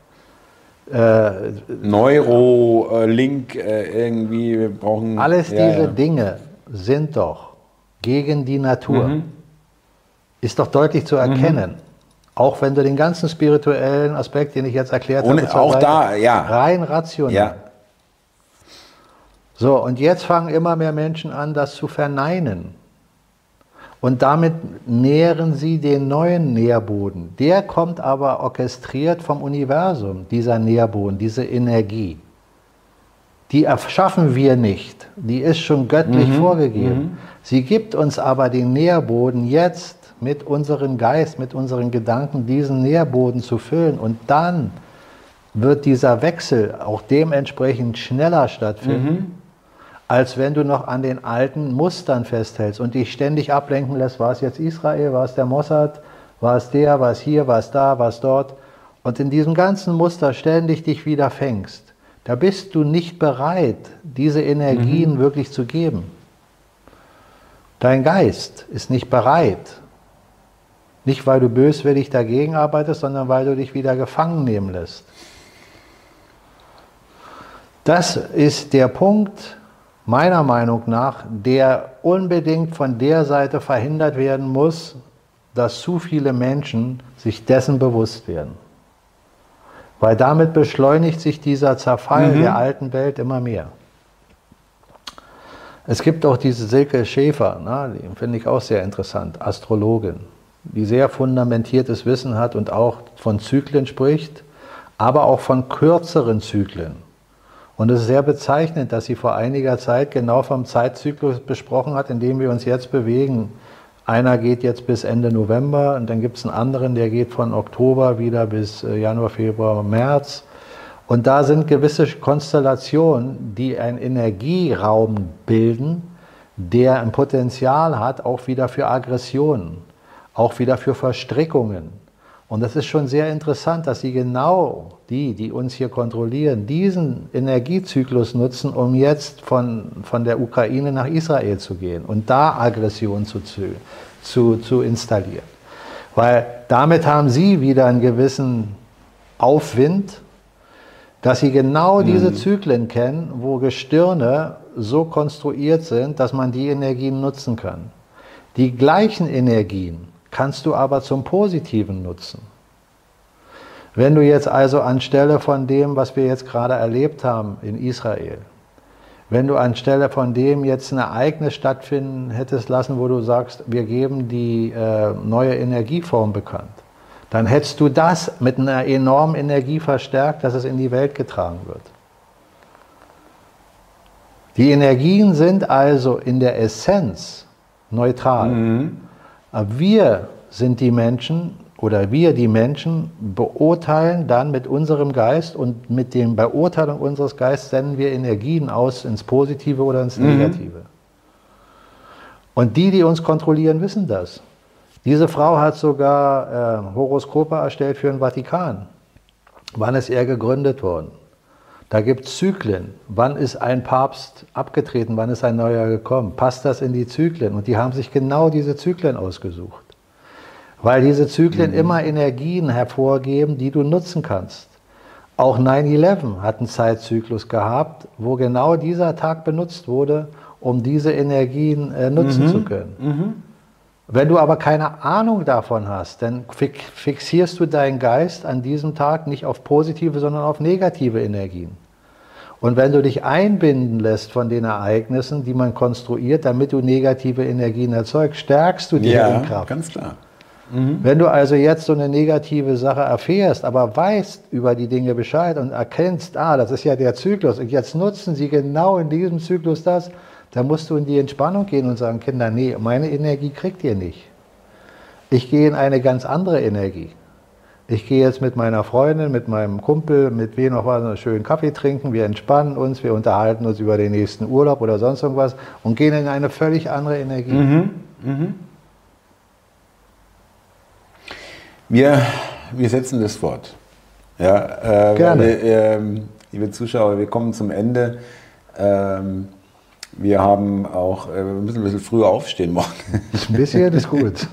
Äh, Neuro, Link, äh, irgendwie, wir brauchen. Alles ja, diese ja. Dinge sind doch gegen die Natur. Mhm. Ist doch deutlich zu erkennen. Auch wenn du den ganzen spirituellen Aspekt, den ich jetzt erklärt Ohne- habe, auch da, ja. rein rational. Ja. So, und jetzt fangen immer mehr Menschen an, das zu verneinen. Und damit nähren sie den neuen Nährboden. Der kommt aber orchestriert vom Universum, dieser Nährboden, diese Energie. Die erschaffen wir nicht. Die ist schon göttlich vorgegeben. Sie gibt uns aber den Nährboden jetzt mit unserem Geist, mit unseren Gedanken, diesen Nährboden zu füllen. Und dann wird dieser Wechsel auch dementsprechend schneller stattfinden, als wenn du noch an den alten Mustern festhältst und dich ständig ablenken lässt, war es jetzt Israel, war es der Mossad, war es der, war es hier, war es da, war es dort. Und in diesem ganzen Muster ständig dich wieder fängst. Da bist du nicht bereit, diese Energien wirklich zu geben. Dein Geist ist nicht bereit. Nicht, weil du böswillig dagegen arbeitest, sondern weil du dich wieder gefangen nehmen lässt. Das ist der Punkt, meiner Meinung nach, der unbedingt von der Seite verhindert werden muss, dass zu viele Menschen sich dessen bewusst werden. Weil damit beschleunigt sich dieser Zerfall der alten Welt immer mehr. Es gibt auch diese Silke Schäfer, ne, die finde ich auch sehr interessant, Astrologin, die sehr fundamentiertes Wissen hat und auch von Zyklen spricht, aber auch von kürzeren Zyklen. Und es ist sehr bezeichnend, dass sie vor einiger Zeit genau vom Zeitzyklus besprochen hat, in dem wir uns jetzt bewegen. Einer geht jetzt bis Ende November und dann gibt es einen anderen, der geht von Oktober wieder bis äh, Januar, Februar, März. Und da sind gewisse Konstellationen, die einen Energieraum bilden, der ein Potenzial hat, auch wieder für Aggressionen, auch wieder für Verstrickungen. Und das ist schon sehr interessant, dass sie genau die, die uns hier kontrollieren, diesen Energiezyklus nutzen, um jetzt von, von der Ukraine nach Israel zu gehen und da Aggression zu, zu, zu installieren. Weil damit haben sie wieder einen gewissen Aufwind, dass sie genau diese Zyklen kennen, wo Gestirne so konstruiert sind, dass man die Energien nutzen kann. Die gleichen Energien kannst du aber zum Positiven nutzen. Wenn du jetzt also anstelle von dem, was wir jetzt gerade erlebt haben in Israel, wenn du anstelle von dem jetzt ein Ereignis stattfinden hättest lassen, wo du sagst, wir geben die äh, neue Energieform bekannt, dann hättest du das mit einer enormen Energie verstärkt, dass es in die Welt getragen wird. Die Energien sind also in der Essenz neutral. Mhm. Aber wir sind die Menschen oder wir die Menschen beurteilen dann mit unserem Geist und mit der Beurteilung unseres Geistes senden wir Energien aus ins Positive oder ins mhm. Negative. Mhm. Und die, die uns kontrollieren, wissen das. Diese Frau hat sogar äh, Horoskope erstellt für den Vatikan. Wann ist er gegründet worden? Da gibt es Zyklen. Wann ist ein Papst abgetreten? Wann ist ein neuer gekommen? Passt das in die Zyklen? Und die haben sich genau diese Zyklen ausgesucht. Weil diese Zyklen mhm. immer Energien hervorgeben, die du nutzen kannst. Auch 9-11 hat einen Zeitzyklus gehabt, wo genau dieser Tag benutzt wurde, um diese Energien äh, nutzen mhm. zu können. Mhm. Wenn du aber keine Ahnung davon hast, dann fixierst du deinen Geist an diesem Tag nicht auf positive, sondern auf negative Energien. Und wenn du dich einbinden lässt von den Ereignissen, die man konstruiert, damit du negative Energien erzeugst, stärkst du die ja, Kraft. ganz klar. Mhm. Wenn du also jetzt so eine negative Sache erfährst, aber weißt über die Dinge Bescheid und erkennst, ah, das ist ja der Zyklus und jetzt nutzen sie genau in diesem Zyklus das, da musst du in die Entspannung gehen und sagen, Kinder, nee, meine Energie kriegt ihr nicht. Ich gehe in eine ganz andere Energie. Ich gehe jetzt mit meiner Freundin, mit meinem Kumpel, mit wem noch was, einen schönen Kaffee trinken, wir entspannen uns, wir unterhalten uns über den nächsten Urlaub oder sonst irgendwas und gehen in eine völlig andere Energie. Mhm. Mhm. Wir, wir setzen das fort. Ja, äh, Gerne. Wir, äh, liebe Zuschauer, wir kommen zum Ende. Ähm, wir haben auch, äh, wir müssen ein bisschen früher aufstehen morgen. Ein bisschen ist gut.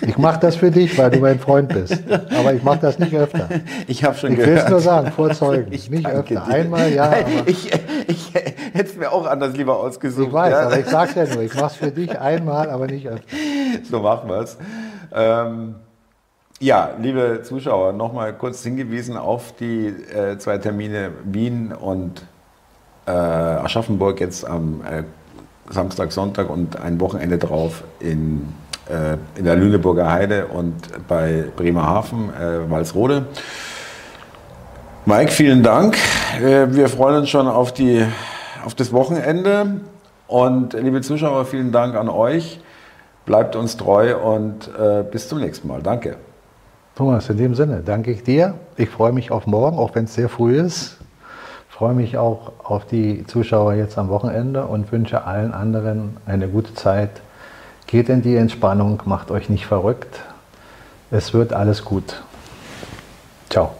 Ich mache das für dich, weil du mein Freund bist. Aber ich mache das nicht öfter. Ich habe schon ich gehört. Ich will es nur sagen, vorzeugen. Ich nicht öfter. Dir. Einmal, ja. Ich, ich, hätte es mir auch anders lieber ausgesucht. Ich weiß, ja. aber ich sage ja nur, ich mache es für dich einmal, aber nicht öfter. So machen wir es. Ähm, ja, liebe Zuschauer, nochmal kurz hingewiesen auf die äh, zwei Termine Wien und äh, Aschaffenburg jetzt am äh, Samstag, Sonntag und ein Wochenende drauf in, äh, in der Lüneburger Heide und bei Bremerhaven, äh, Walsrode. Mike, vielen Dank. Äh, wir freuen uns schon auf, die, auf das Wochenende. Und liebe Zuschauer, vielen Dank an euch. Bleibt uns treu und äh, bis zum nächsten Mal. Danke. Thomas, in dem Sinne danke ich dir. Ich freue mich auf morgen, auch wenn es sehr früh ist freue mich auch auf die Zuschauer jetzt am Wochenende und wünsche allen anderen eine gute Zeit. Geht in die Entspannung, macht euch nicht verrückt. Es wird alles gut. Ciao.